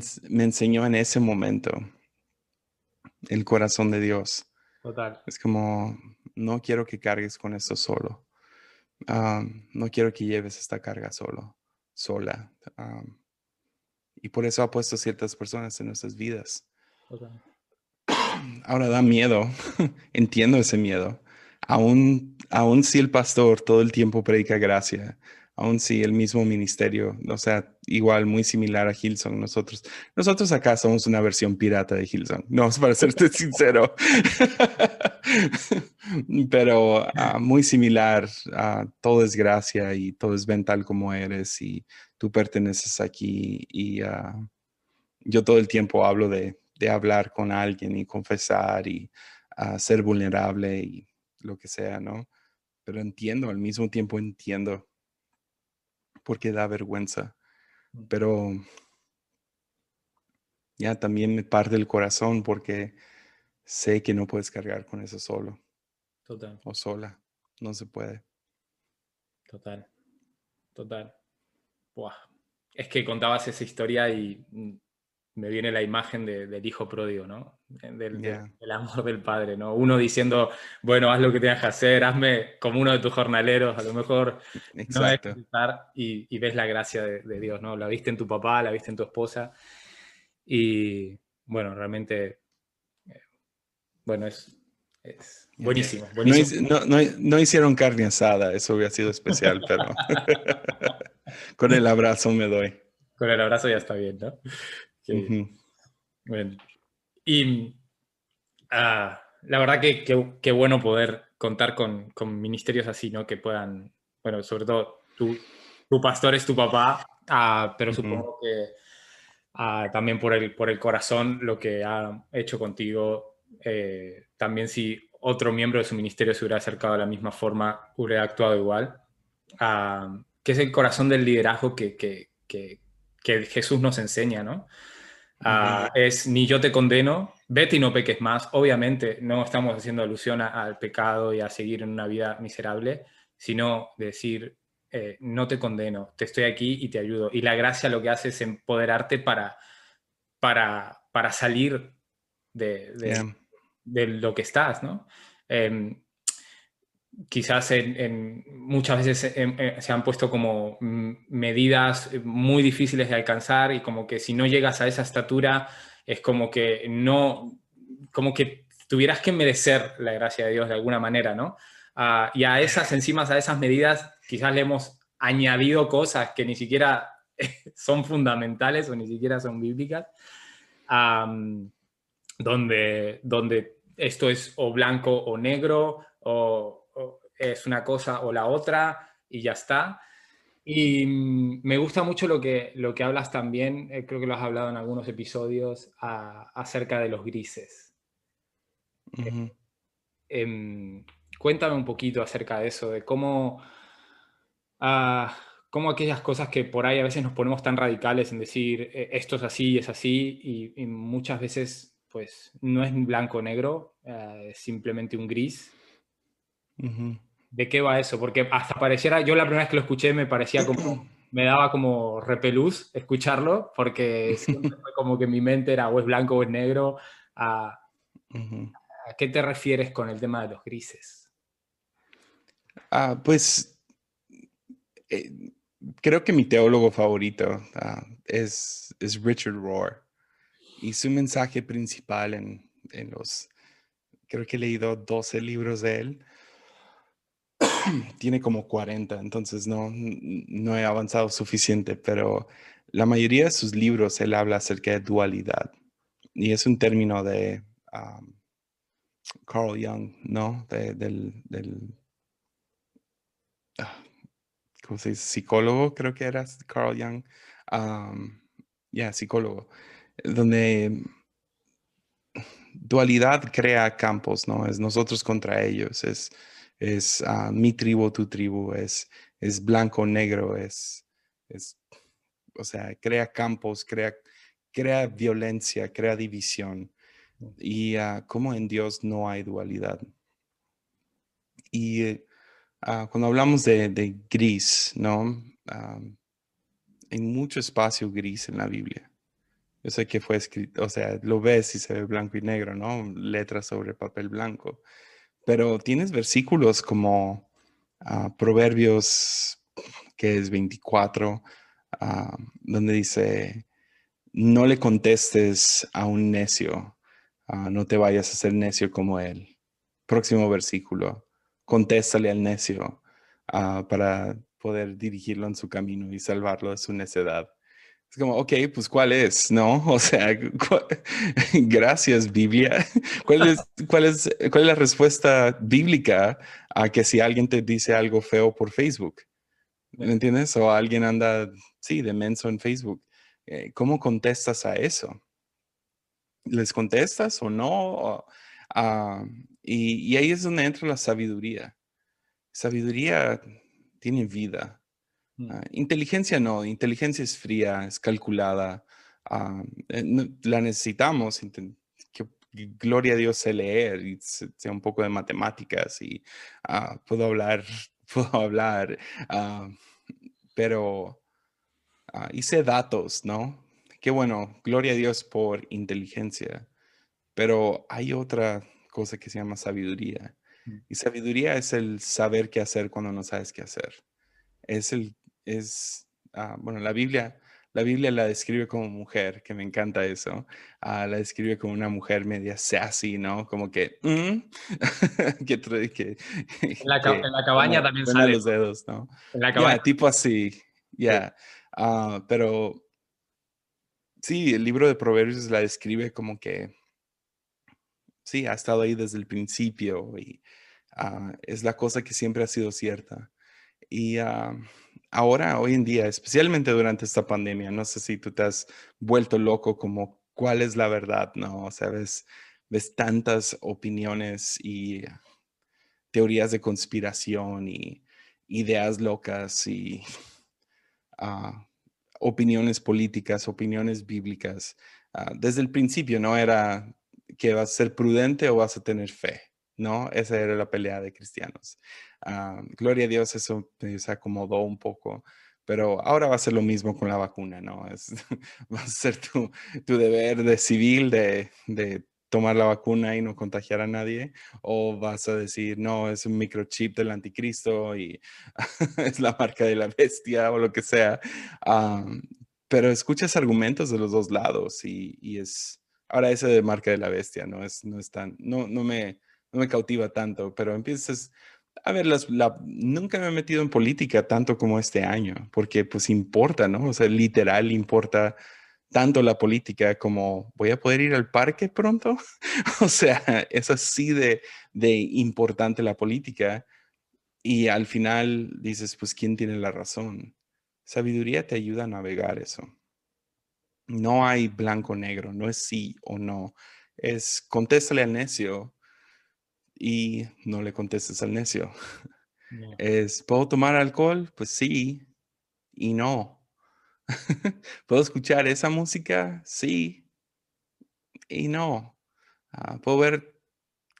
enseñó en ese momento el corazón de Dios. Total. Es como, no quiero que cargues con esto solo. no quiero que lleves esta carga solo, sola. Y por eso ha puesto ciertas personas en nuestras vidas. Ahora da miedo, entiendo ese miedo. Aún, aún si el pastor todo el tiempo predica gracia, aún si el mismo ministerio, o sea, igual muy similar a Hilson, nosotros, nosotros acá somos una versión pirata de Hilson, no, para serte sincero, pero ah, muy similar, a todo es gracia y todo es mental como eres y tú perteneces aquí y ah, yo todo el tiempo hablo de, hablar con alguien y confesar y ah, ser vulnerable y lo que sea, ¿no? Pero entiendo, al mismo tiempo entiendo porque da vergüenza, pero ya también me parte el corazón porque sé que no puedes cargar con eso solo. Total. O sola, no se puede. Total, total. Es que contabas esa historia y mm, me viene la imagen del hijo pródigo, ¿no? Eh, del, amor del padre, ¿no? Uno diciendo, bueno, haz lo que tengas que hacer, hazme como uno de tus jornaleros, a lo mejor Exacto. y, ves la gracia de, Dios, ¿no? La viste en tu papá, la viste en tu esposa y, bueno, realmente, eh, bueno, es, buenísimo. No, hicieron carne asada, eso hubiera sido especial, pero... Con el abrazo me doy. Con el abrazo ya está bien, ¿no? Bueno. Y ah, la verdad que qué bueno poder contar con, ministerios así, ¿no? Que puedan, bueno, sobre todo tu, tu pastor es tu papá, ah, pero supongo que ah, también por el, por el corazón lo que ha hecho contigo, eh, también si otro miembro de su ministerio se hubiera acercado de la misma forma, hubiera actuado igual que es el corazón del liderazgo que, que, que, Jesús nos enseña, ¿no? Ah, es ni yo te condeno, vete y no peques más. Obviamente no estamos haciendo alusión al pecado y a seguir en una vida miserable, sino decir, eh, no te condeno, te estoy aquí y te ayudo. Y la gracia lo que hace es empoderarte para, para, para salir de, de, lo que estás, ¿no? Em, quizás en, muchas veces se han puesto como medidas muy difíciles de alcanzar y como que si no llegas a esa estatura es como que no, como que tuvieras que merecer la gracia de Dios de alguna manera, ¿no? Ah, y a esas, encima a esas medidas, quizás le hemos añadido cosas que ni siquiera son fundamentales o ni siquiera son bíblicas, donde, donde esto es o blanco o negro, o, es una cosa o la otra, y ya está. Y mm, me gusta mucho lo que, lo que hablas también, eh, creo que lo has hablado en algunos episodios, acerca de los grises. Em, cuéntame un poquito acerca de eso, de cómo, ah, cómo aquellas cosas que por ahí a veces nos ponemos tan radicales en decir eh, esto es así, es así, y, muchas veces pues no es blanco o negro, eh, es simplemente un gris. ¿De qué va eso? Porque hasta pareciera, yo la primera vez que lo escuché me parecía como, me daba como repelús escucharlo, porque siempre fue como que mi mente era o es blanco o es negro. ¿A, ¿a qué te refieres con el tema de los grises? Ah, pues eh, creo que mi teólogo favorito ah, es, es, Richard Rohr y su mensaje principal en, en, los, creo que he leído 12 libros de él, tiene como 40, entonces no, no he avanzado suficiente, pero la mayoría de sus libros él habla acerca de dualidad y es un término de Carl Jung, ¿no? del, del ah, ¿cómo se dice? Psicólogo, creo que era Carl Jung. ya, psicólogo. Donde dualidad crea campos, ¿no? Es nosotros contra ellos, es, es ah, mi tribu, tu tribu, es, es blanco, negro, es, es, o sea, crea campos, crea, crea violencia, crea división. Y uh, como en Dios no hay dualidad. Y Ah, cuando hablamos de, gris, ¿no? hay mucho espacio gris en la Biblia. Yo sé que fue escrito, o sea, lo ves y se ve blanco y negro, ¿no? Letras sobre papel blanco. Pero tienes versículos como ah, Proverbios, que es 24, ah, donde dice, no le contestes a un necio, no te vayas a ser necio como él. Próximo versículo contéstale al necio ah, para poder dirigirlo en su camino y salvarlo de su necedad. Es como, ok, pues ¿cuál es? ¿No? O sea, gracias Biblia. ¿Cuál es, cuál, es, ¿Cuál es la respuesta bíblica a que si alguien te dice algo feo por Facebook? ¿Me entiendes? O alguien anda, sí, de menso en Facebook. Eh, ¿Cómo contestas a eso? ¿Les contestas o no? Ah, y, ahí es donde entra la sabiduría. Sabiduría tiene vida. Ah, inteligencia no, inteligencia es fría, es calculada. Eh, la necesitamos. Que, gloria a Dios sé leer y sea un poco de matemáticas y puedo hablar, puedo hablar, pero hice datos, ¿no? Qué bueno, gloria a Dios por inteligencia. Pero hay otra cosa que se llama sabiduría. Mm. Y sabiduría es el saber qué hacer cuando no sabes qué hacer. Es el, es, ah, bueno, la Biblia, la Biblia la describe como mujer, que me encanta eso. Ah, la describe como una mujer media sassy, ¿no? Como que, mm", que, que, en, la, cabaña también sale. los dedos, ¿no? En la cabaña. tipo así, ya. Ah, pero sí, el libro de Proverbios la describe como que sí, ha estado ahí desde el principio y ah, es la cosa que siempre ha sido cierta. Y ahora, hoy en día, especialmente durante esta pandemia, no sé si tú te has vuelto loco como cuál es la verdad, ¿no? O sea, ves, tantas opiniones y teorías de conspiración y ideas locas y ah, opiniones políticas, opiniones bíblicas. desde el principio no era que vas a ser prudente o vas a tener fe, ¿no? Esa era la pelea de cristianos. Ah, gloria a Dios, eso se acomodó un poco, pero ahora va a ser lo mismo con la vacuna, ¿no? Es, va a ser tu, tu deber de civil de, de tomar la vacuna y no contagiar a nadie, o vas a decir, no, es un microchip del anticristo y es la marca de la bestia o lo que sea. Ah, pero escuchas argumentos de los dos lados y, y es, Ahora ese de marca de la bestia no es, no es tan, no, no me, no me cautiva tanto, pero empiezas a ver, la, nunca me he metido en política tanto como este año, porque pues importa, ¿no? O sea, literal importa tanto la política como voy a poder ir al parque pronto. o sea, es así de, de importante la política. Y al final dices, pues, ¿quién tiene la razón? Sabiduría te ayuda a navegar eso. No hay blanco-negro, no es sí o no. Es contéstale al necio y no le contestes al necio. Es, ¿puedo tomar alcohol? Pues sí y no. ¿Puedo escuchar esa música? Sí y no. Ah, ¿Puedo ver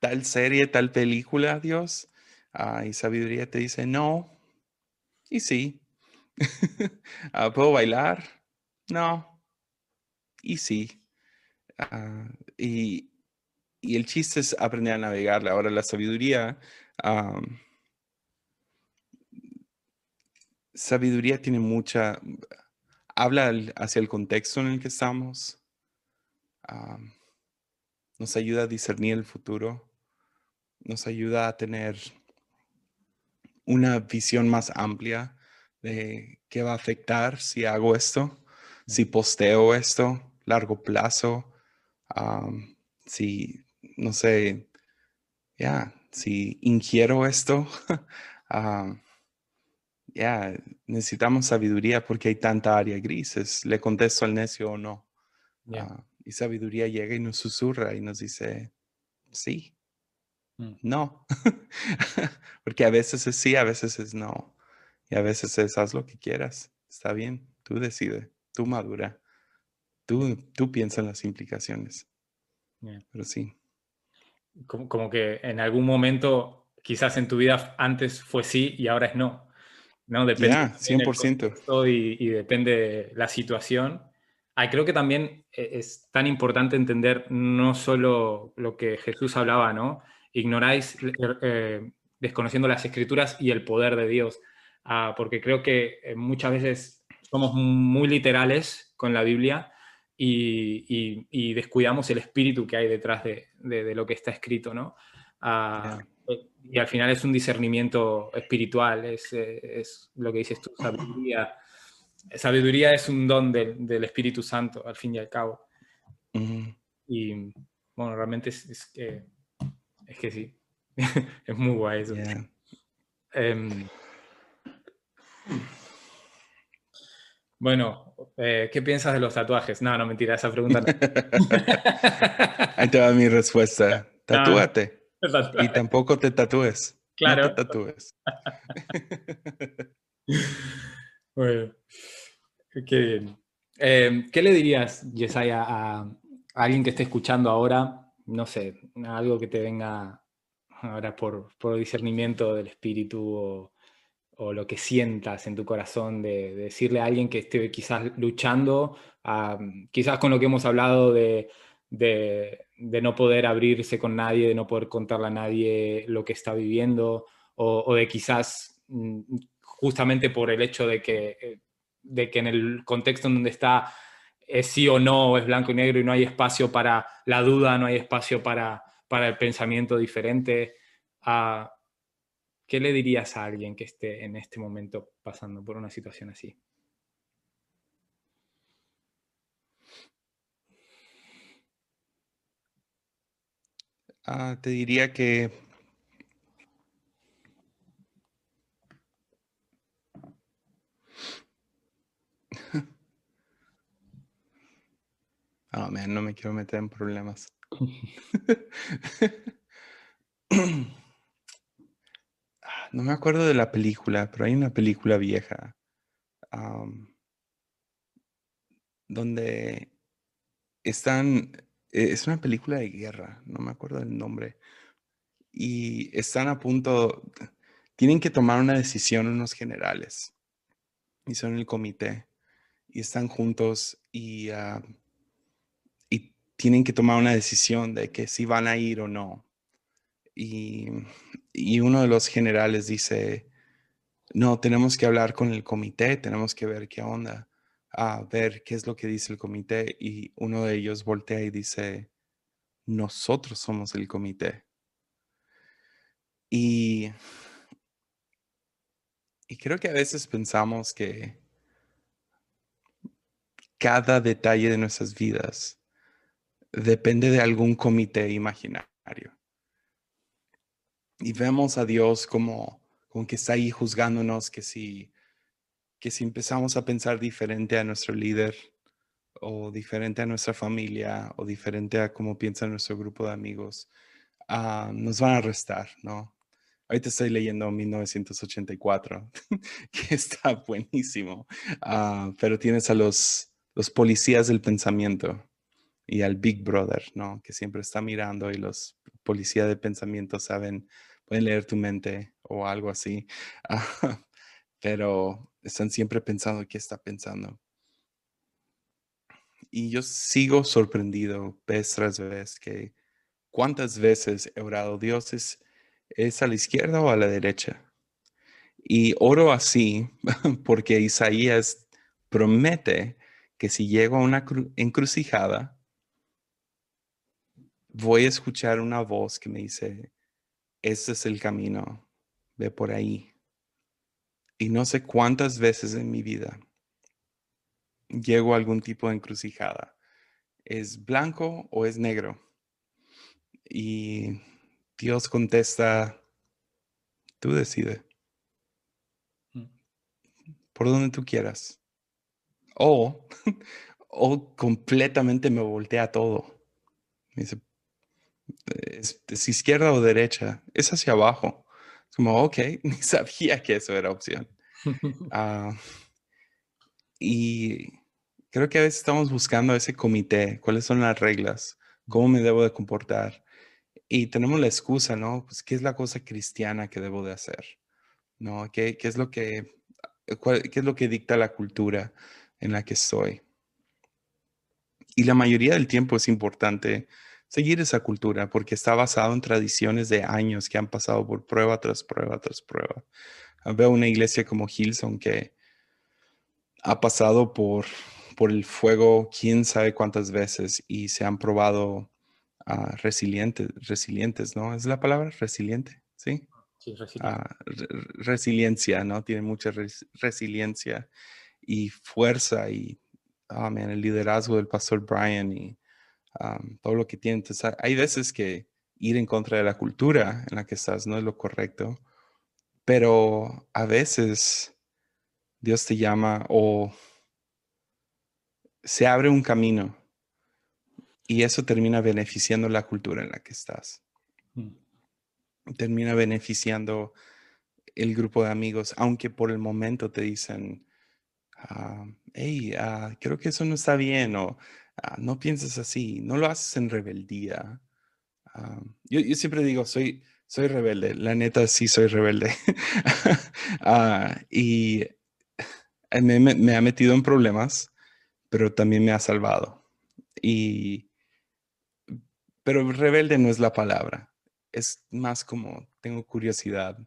tal serie, tal película, Dios? Ah, y sabiduría te dice no y sí. Ah, ¿Puedo bailar? No y sí. y, y el chiste es aprender a navegarla. Ahora la sabiduría, sabiduría tiene mucha, habla hacia el contexto en el que estamos, nos ayuda a discernir el futuro, nos ayuda a tener una visión más amplia de qué va a afectar si hago esto, si posteo esto, largo plazo, si no sé, ya, si ingiero esto, ah, ya, necesitamos sabiduría porque hay tanta área grises. Le contesto al necio o no. Ah, y sabiduría llega y nos susurra y nos dice, sí, mm. no. porque a veces es sí, a veces es no. Y a veces es haz lo que quieras. Está bien, tú decide, tú madura. Tú, tú piensa en las implicaciones. Pero sí como, que en algún momento, quizás en tu vida antes fue sí y ahora es no. ¿no? Depende 100%. Y, y, depende de la situación. Ah, creo que también e, es tan importante entender no solo lo que Jesús hablaba, ¿no? Ignoráis, eh, desconociendo las escrituras y el poder de Dios. Ah, porque creo que eh, muchas veces somos muy literales con la Biblia y, descuidamos el espíritu que hay detrás de, lo que está escrito, ¿no? Ah, y al final es un discernimiento espiritual, es, es, lo que dices tú, sabiduría. Sabiduría es un don del Espíritu Santo, al fin y al cabo. Y bueno, realmente es, que, es que sí, es muy guay eso. Bueno, eh, ¿qué piensas de los tatuajes? No, no, mentira, esa pregunta no. Ahí te va mi respuesta. Tatúate. y tampoco te tatúes. Claro. No te tatúes. bueno, qué bien. Em, ¿Qué le dirías, Yesaya, a, alguien que esté escuchando ahora? No sé, algo que te venga ahora por, por discernimiento del espíritu o o lo que sientas en tu corazón de, decirle a alguien que esté quizás luchando, quizás con lo que hemos hablado de, no poder abrirse con nadie, de no poder contarle a nadie lo que está viviendo, o, de quizás mm, justamente por el hecho de que, de que en el contexto en donde está es sí o no, es blanco y negro y no hay espacio para la duda, no hay espacio para, para el pensamiento diferente. a ¿Qué le dirías a alguien que esté en este momento pasando por una situación así? Ah, te diría que Oh, man, no me quiero meter en problemas. no me acuerdo de la película, pero hay una película vieja donde están, e, es una película de guerra, no me acuerdo del nombre, y están a punto, tienen que tomar una decisión unos generales, y son el comité, y están juntos y, y tienen que tomar una decisión de que si van a ir o no. Y y uno de los generales dice, no, tenemos que hablar con el comité, tenemos que ver qué onda, a ver qué es lo que dice el comité y uno de ellos voltea y dice, nosotros somos el comité. Y, y creo que a veces pensamos que cada detalle de nuestras vidas depende de algún comité imaginario. Y vemos a Dios como, como que está ahí juzgándonos, que si, que si empezamos a pensar diferente a nuestro líder, o diferente a nuestra familia, o diferente a cómo piensa nuestro grupo de amigos, ah, nos van a arrestar, ¿no? Ahorita estoy leyendo 1984, que está buenísimo, ah, pero tienes a los, los policías del pensamiento y al Big Brother, ¿no? Que siempre está mirando y los policías de pensamiento saben, pueden leer tu mente o algo así, pero están siempre pensando qué está pensando. Y yo sigo sorprendido vez tras vez que cuántas veces he orado, Dios es, es a la izquierda o a la derecha. Y oro así porque Isaías promete que si llego a una encrucijada, voy a escuchar una voz que me dice, este es el camino, ve por ahí. Y no sé cuántas veces en mi vida llego a algún tipo de encrucijada. ¿Es blanco o es negro? Y Dios contesta, tú decides. Mm. Por donde tú quieras. O, o completamente me voltea todo. Me dice, ¿es, izquierda o derecha? Es hacia abajo. como, ok, ni sabía que eso era opción. Ah, y creo que a veces estamos buscando ese comité, cuáles son las reglas, cómo me debo de comportar. Y tenemos la excusa, ¿no? Pues, ¿qué es la cosa cristiana que debo de hacer? ¿No? ¿Qué, qué es lo que, qué es lo que dicta la cultura en la que estoy? Y la mayoría del tiempo es importante seguir esa cultura porque está basado en tradiciones de años que han pasado por prueba tras prueba tras prueba. Ah, veo una iglesia como Hilson que ha pasado por, por el fuego quién sabe cuántas veces y se han probado uh, resilientes, resilientes, ¿no? ¿Es la palabra? Resiliente, ¿sí? Sí, ah, resiliencia, ¿no? Tiene mucha resiliencia y fuerza y, oh, el liderazgo del pastor Brian y todo lo que tiene. Entonces, hay veces que ir en contra de la cultura en la que estás no es lo correcto, pero a veces Dios te llama o se abre un camino y eso termina beneficiando la cultura en la que estás. Mm. Termina beneficiando el grupo de amigos, aunque por el momento te dicen, hey, ah, creo que eso no está bien o Ah, no pienses así, no lo haces en rebeldía. Ah, yo, siempre digo, soy, soy rebelde, la neta sí soy rebelde. Ah, y me, ha metido en problemas, pero también me ha salvado. Y, pero rebelde no es la palabra, es más como tengo curiosidad,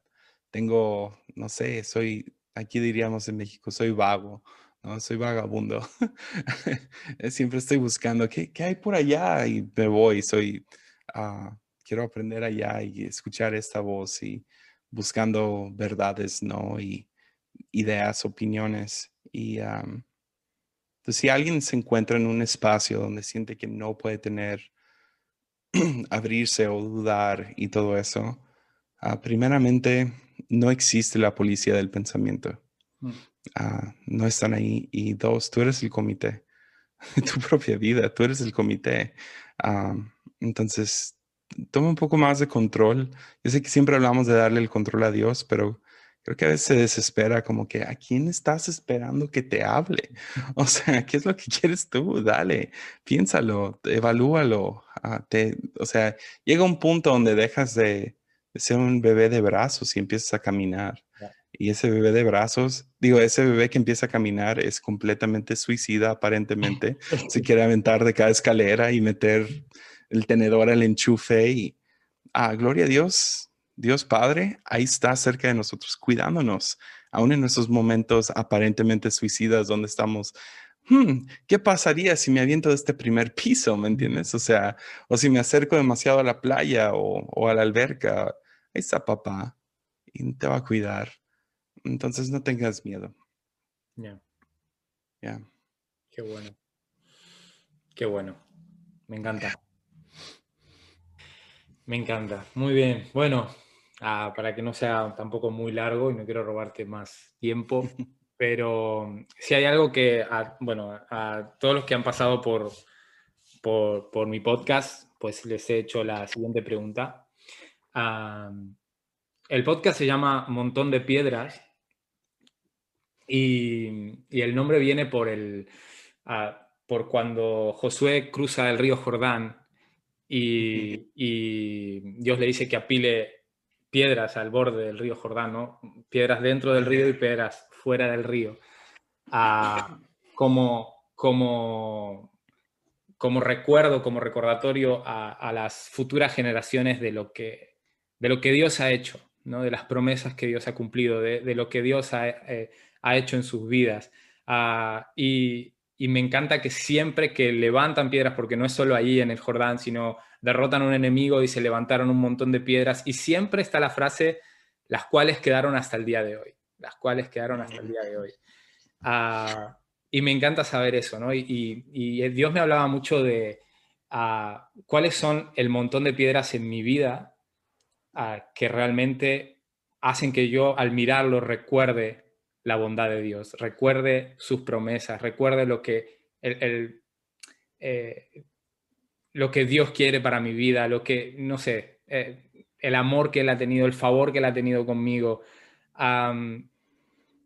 tengo, no sé, soy, aquí diríamos en México, soy vago no, soy vagabundo. Siempre estoy buscando ¿qué, qué, hay por allá y me voy. Soy, ah, quiero aprender allá y escuchar esta voz y buscando verdades, ¿no? Y ideas, opiniones. Y pues, si alguien se encuentra en un espacio donde siente que no puede tener, abrirse o dudar y todo eso, ah, primeramente, no existe la policía del pensamiento. Mm. Ah, no están ahí. Y dos, tú eres el comité, tu propia vida, tú eres el comité. Ah, entonces, toma un poco más de control. Yo sé que siempre hablamos de darle el control a Dios, pero creo que a veces se desespera como que a quién estás esperando que te hable. O sea, ¿qué es lo que quieres tú? Dale, piénsalo, evalúalo. Ah, te, o sea, llega un punto donde dejas de, de, ser un bebé de brazos y empiezas a caminar. Y ese bebé de brazos, digo, ese bebé que empieza a caminar es completamente suicida aparentemente. Se quiere aventar de cada escalera y meter el tenedor al enchufe y, ah, gloria a Dios, Dios Padre, ahí está cerca de nosotros, cuidándonos, aún en nuestros momentos aparentemente suicidas, donde estamos hmm, ¿qué pasaría si me aviento de este primer piso? ¿Me entiendes? O sea, o si me acerco demasiado a la playa o, a la alberca. Ahí está papá y te va a cuidar. Entonces no tengas miedo. Ya. Ya. Qué bueno. Qué bueno. Me encanta. Me encanta. Muy bien. Bueno, ah, para que no sea tampoco muy largo y no quiero robarte más tiempo, pero si hay algo que, bueno, a todos los que han pasado por, por, mi podcast, pues les he hecho la siguiente pregunta. el podcast se llama Montón de Piedras y, el nombre viene por, el, por cuando Josué cruza el río Jordán y, Dios le dice que apile piedras al borde del río Jordán, ¿no? Piedras dentro del río y piedras fuera del río, como, como, como recuerdo, como recordatorio a, las futuras generaciones de lo que, de lo que Dios ha hecho, de las promesas que Dios ha cumplido, de, lo que Dios ha, eh, ha, hecho en sus vidas. Ah, y, y me encanta que siempre que levantan piedras, porque no es solo ahí en el Jordán, sino derrotan a un enemigo y se levantaron un montón de piedras, y siempre está la frase, las cuales quedaron hasta el día de hoy, las cuales quedaron hasta el día de hoy. Ah, y me encanta saber eso, ¿no? Y, Dios me hablaba mucho de ah, cuáles son el montón de piedras en mi vida que realmente hacen que yo al mirarlo recuerde la bondad de Dios, recuerde sus promesas, recuerde lo que, el, eh, lo que Dios quiere para mi vida, lo que, no sé, eh, el amor que Él ha tenido, el favor que Él ha tenido conmigo.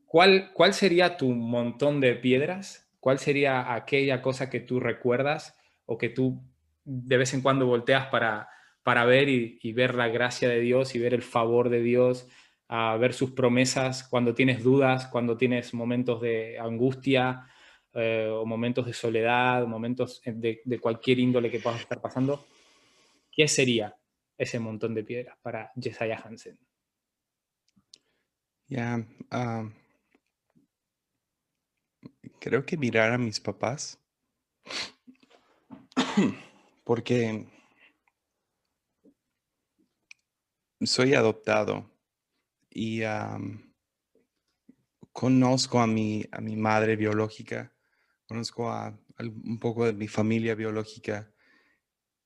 ¿cuál, ¿Cuál sería tu montón de piedras? ¿Cuál sería aquella cosa que tú recuerdas o que tú de vez en cuando volteas para, para ver y, ver la gracia de Dios y ver el favor de Dios? a ver sus promesas cuando tienes dudas, cuando tienes momentos de angustia eh, o momentos de soledad, momentos de, cualquier índole que puedas estar pasando. ¿Qué sería ese montón de piedras para Jesiah Hansen? Ya, ah, creo que mirar a mis papás, porque soy adoptado y conozco a mi, a mi madre biológica, conozco a, un poco de mi familia biológica.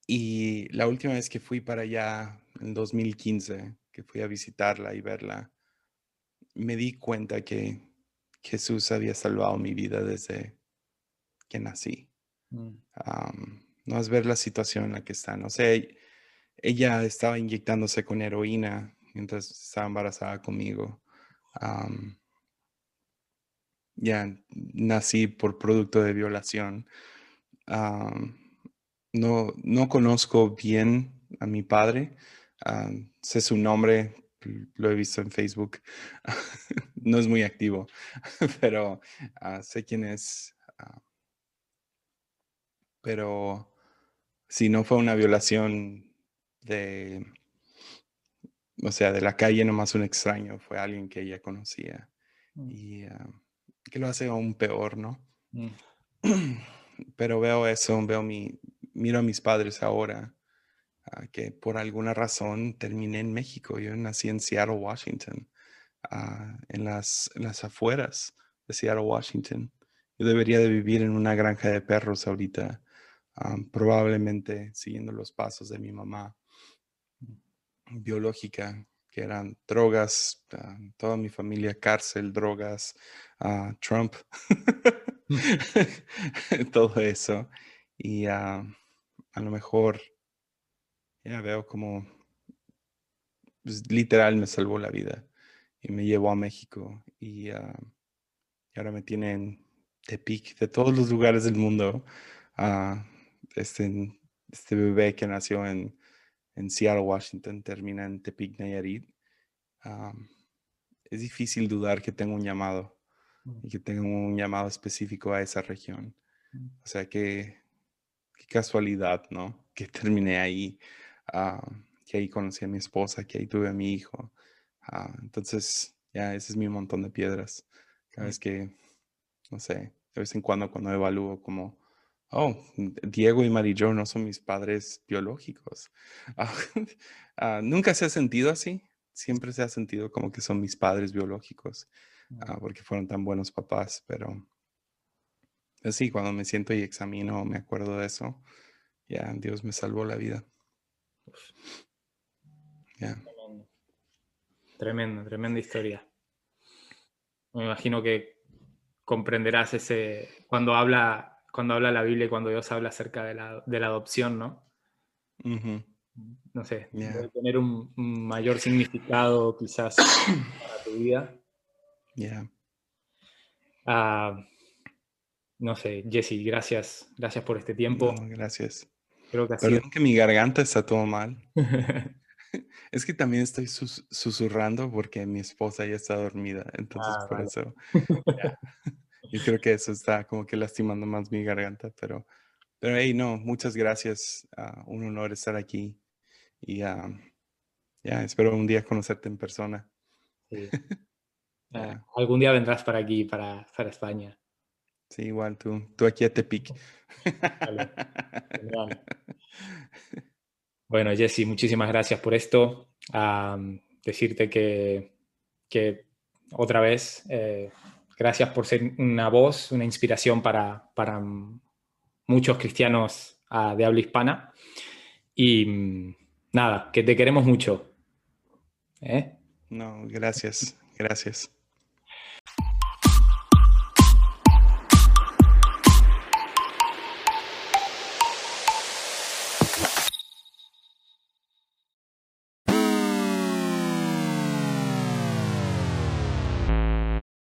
Y la última vez que fui para allá, en 2015, que fui a visitarla y verla, me di cuenta que Jesús había salvado mi vida desde que nací. Mm. no es ver la situación en la que está. No sé, ella estaba inyectándose con heroína mientras estaba embarazada conmigo. ya nací por producto de violación. no, no conozco bien a mi padre. sé su nombre, lo he visto en Facebook. no es muy activo, pero ah, sé quién es. pero si no fue una violación de o sea, de la calle nomás un extraño, fue alguien que ella conocía. Mm. Y ah, que lo hace aún peor, ¿no? Mm. Pero veo eso, veo mi, miro a mis padres ahora, ah, que por alguna razón terminé en México. Yo nací en Seattle, Washington, ah, en, las, las afueras de Seattle, Washington. Yo debería de vivir en una granja de perros ahorita, probablemente siguiendo los pasos de mi mamá biológica, que eran drogas, ah, toda mi familia, cárcel, drogas, ah, Trump, todo eso. Y ah, a lo mejor ya veo como pues, literal me salvó la vida y me llevó a México y, ahora me tienen de Tepic, de todos los lugares del mundo. este, este bebé que nació en en Seattle, Washington, termina en Tepic, Nayarit, es difícil dudar que tengo un llamado mm. y que tengo un llamado específico a esa región. Mm. O sea, que qué casualidad, ¿no? Que terminé ahí, que ahí conocí a mi esposa, que ahí tuve a mi hijo. Ah, entonces, ya, ese es mi montón de piedras. Cada vez que, no sé, de vez en cuando cuando evalúo como, oh, Diego y Marillo no son mis padres biológicos. Ah, nunca se ha sentido así, siempre se ha sentido como que son mis padres biológicos, ah, porque fueron tan buenos papás, pero pues sí, cuando me siento y examino, me acuerdo de eso, ya Dios me salvó la vida. Tremendo, tremenda historia. Me imagino que comprenderás ese cuando habla cuando habla la Biblia y cuando Dios habla acerca de la, adopción, ¿no? No sé, debe tener un, mayor significado quizás para tu vida. Yeah. no sé, Jesse, gracias, gracias por este tiempo. gracias. Creo que Perdón que mi garganta está todo mal. es que también estoy susurrando porque mi esposa ya está dormida, entonces ah, por eso. Y creo que eso está como que lastimando más mi garganta, pero, pero hey, no, muchas gracias. Uh, un honor estar aquí y ya, espero un día conocerte en persona. Sí. Ah, algún día vendrás para aquí, para, para España. Sí, igual tú, tú aquí a Tepic. Bueno, Jesse, muchísimas gracias por esto. decirte que, que, otra vez, eh, gracias por ser una voz, una inspiración para, para muchos cristianos ah, de habla hispana. Y mm, nada, que te queremos mucho. ¿Eh? No, gracias, gracias.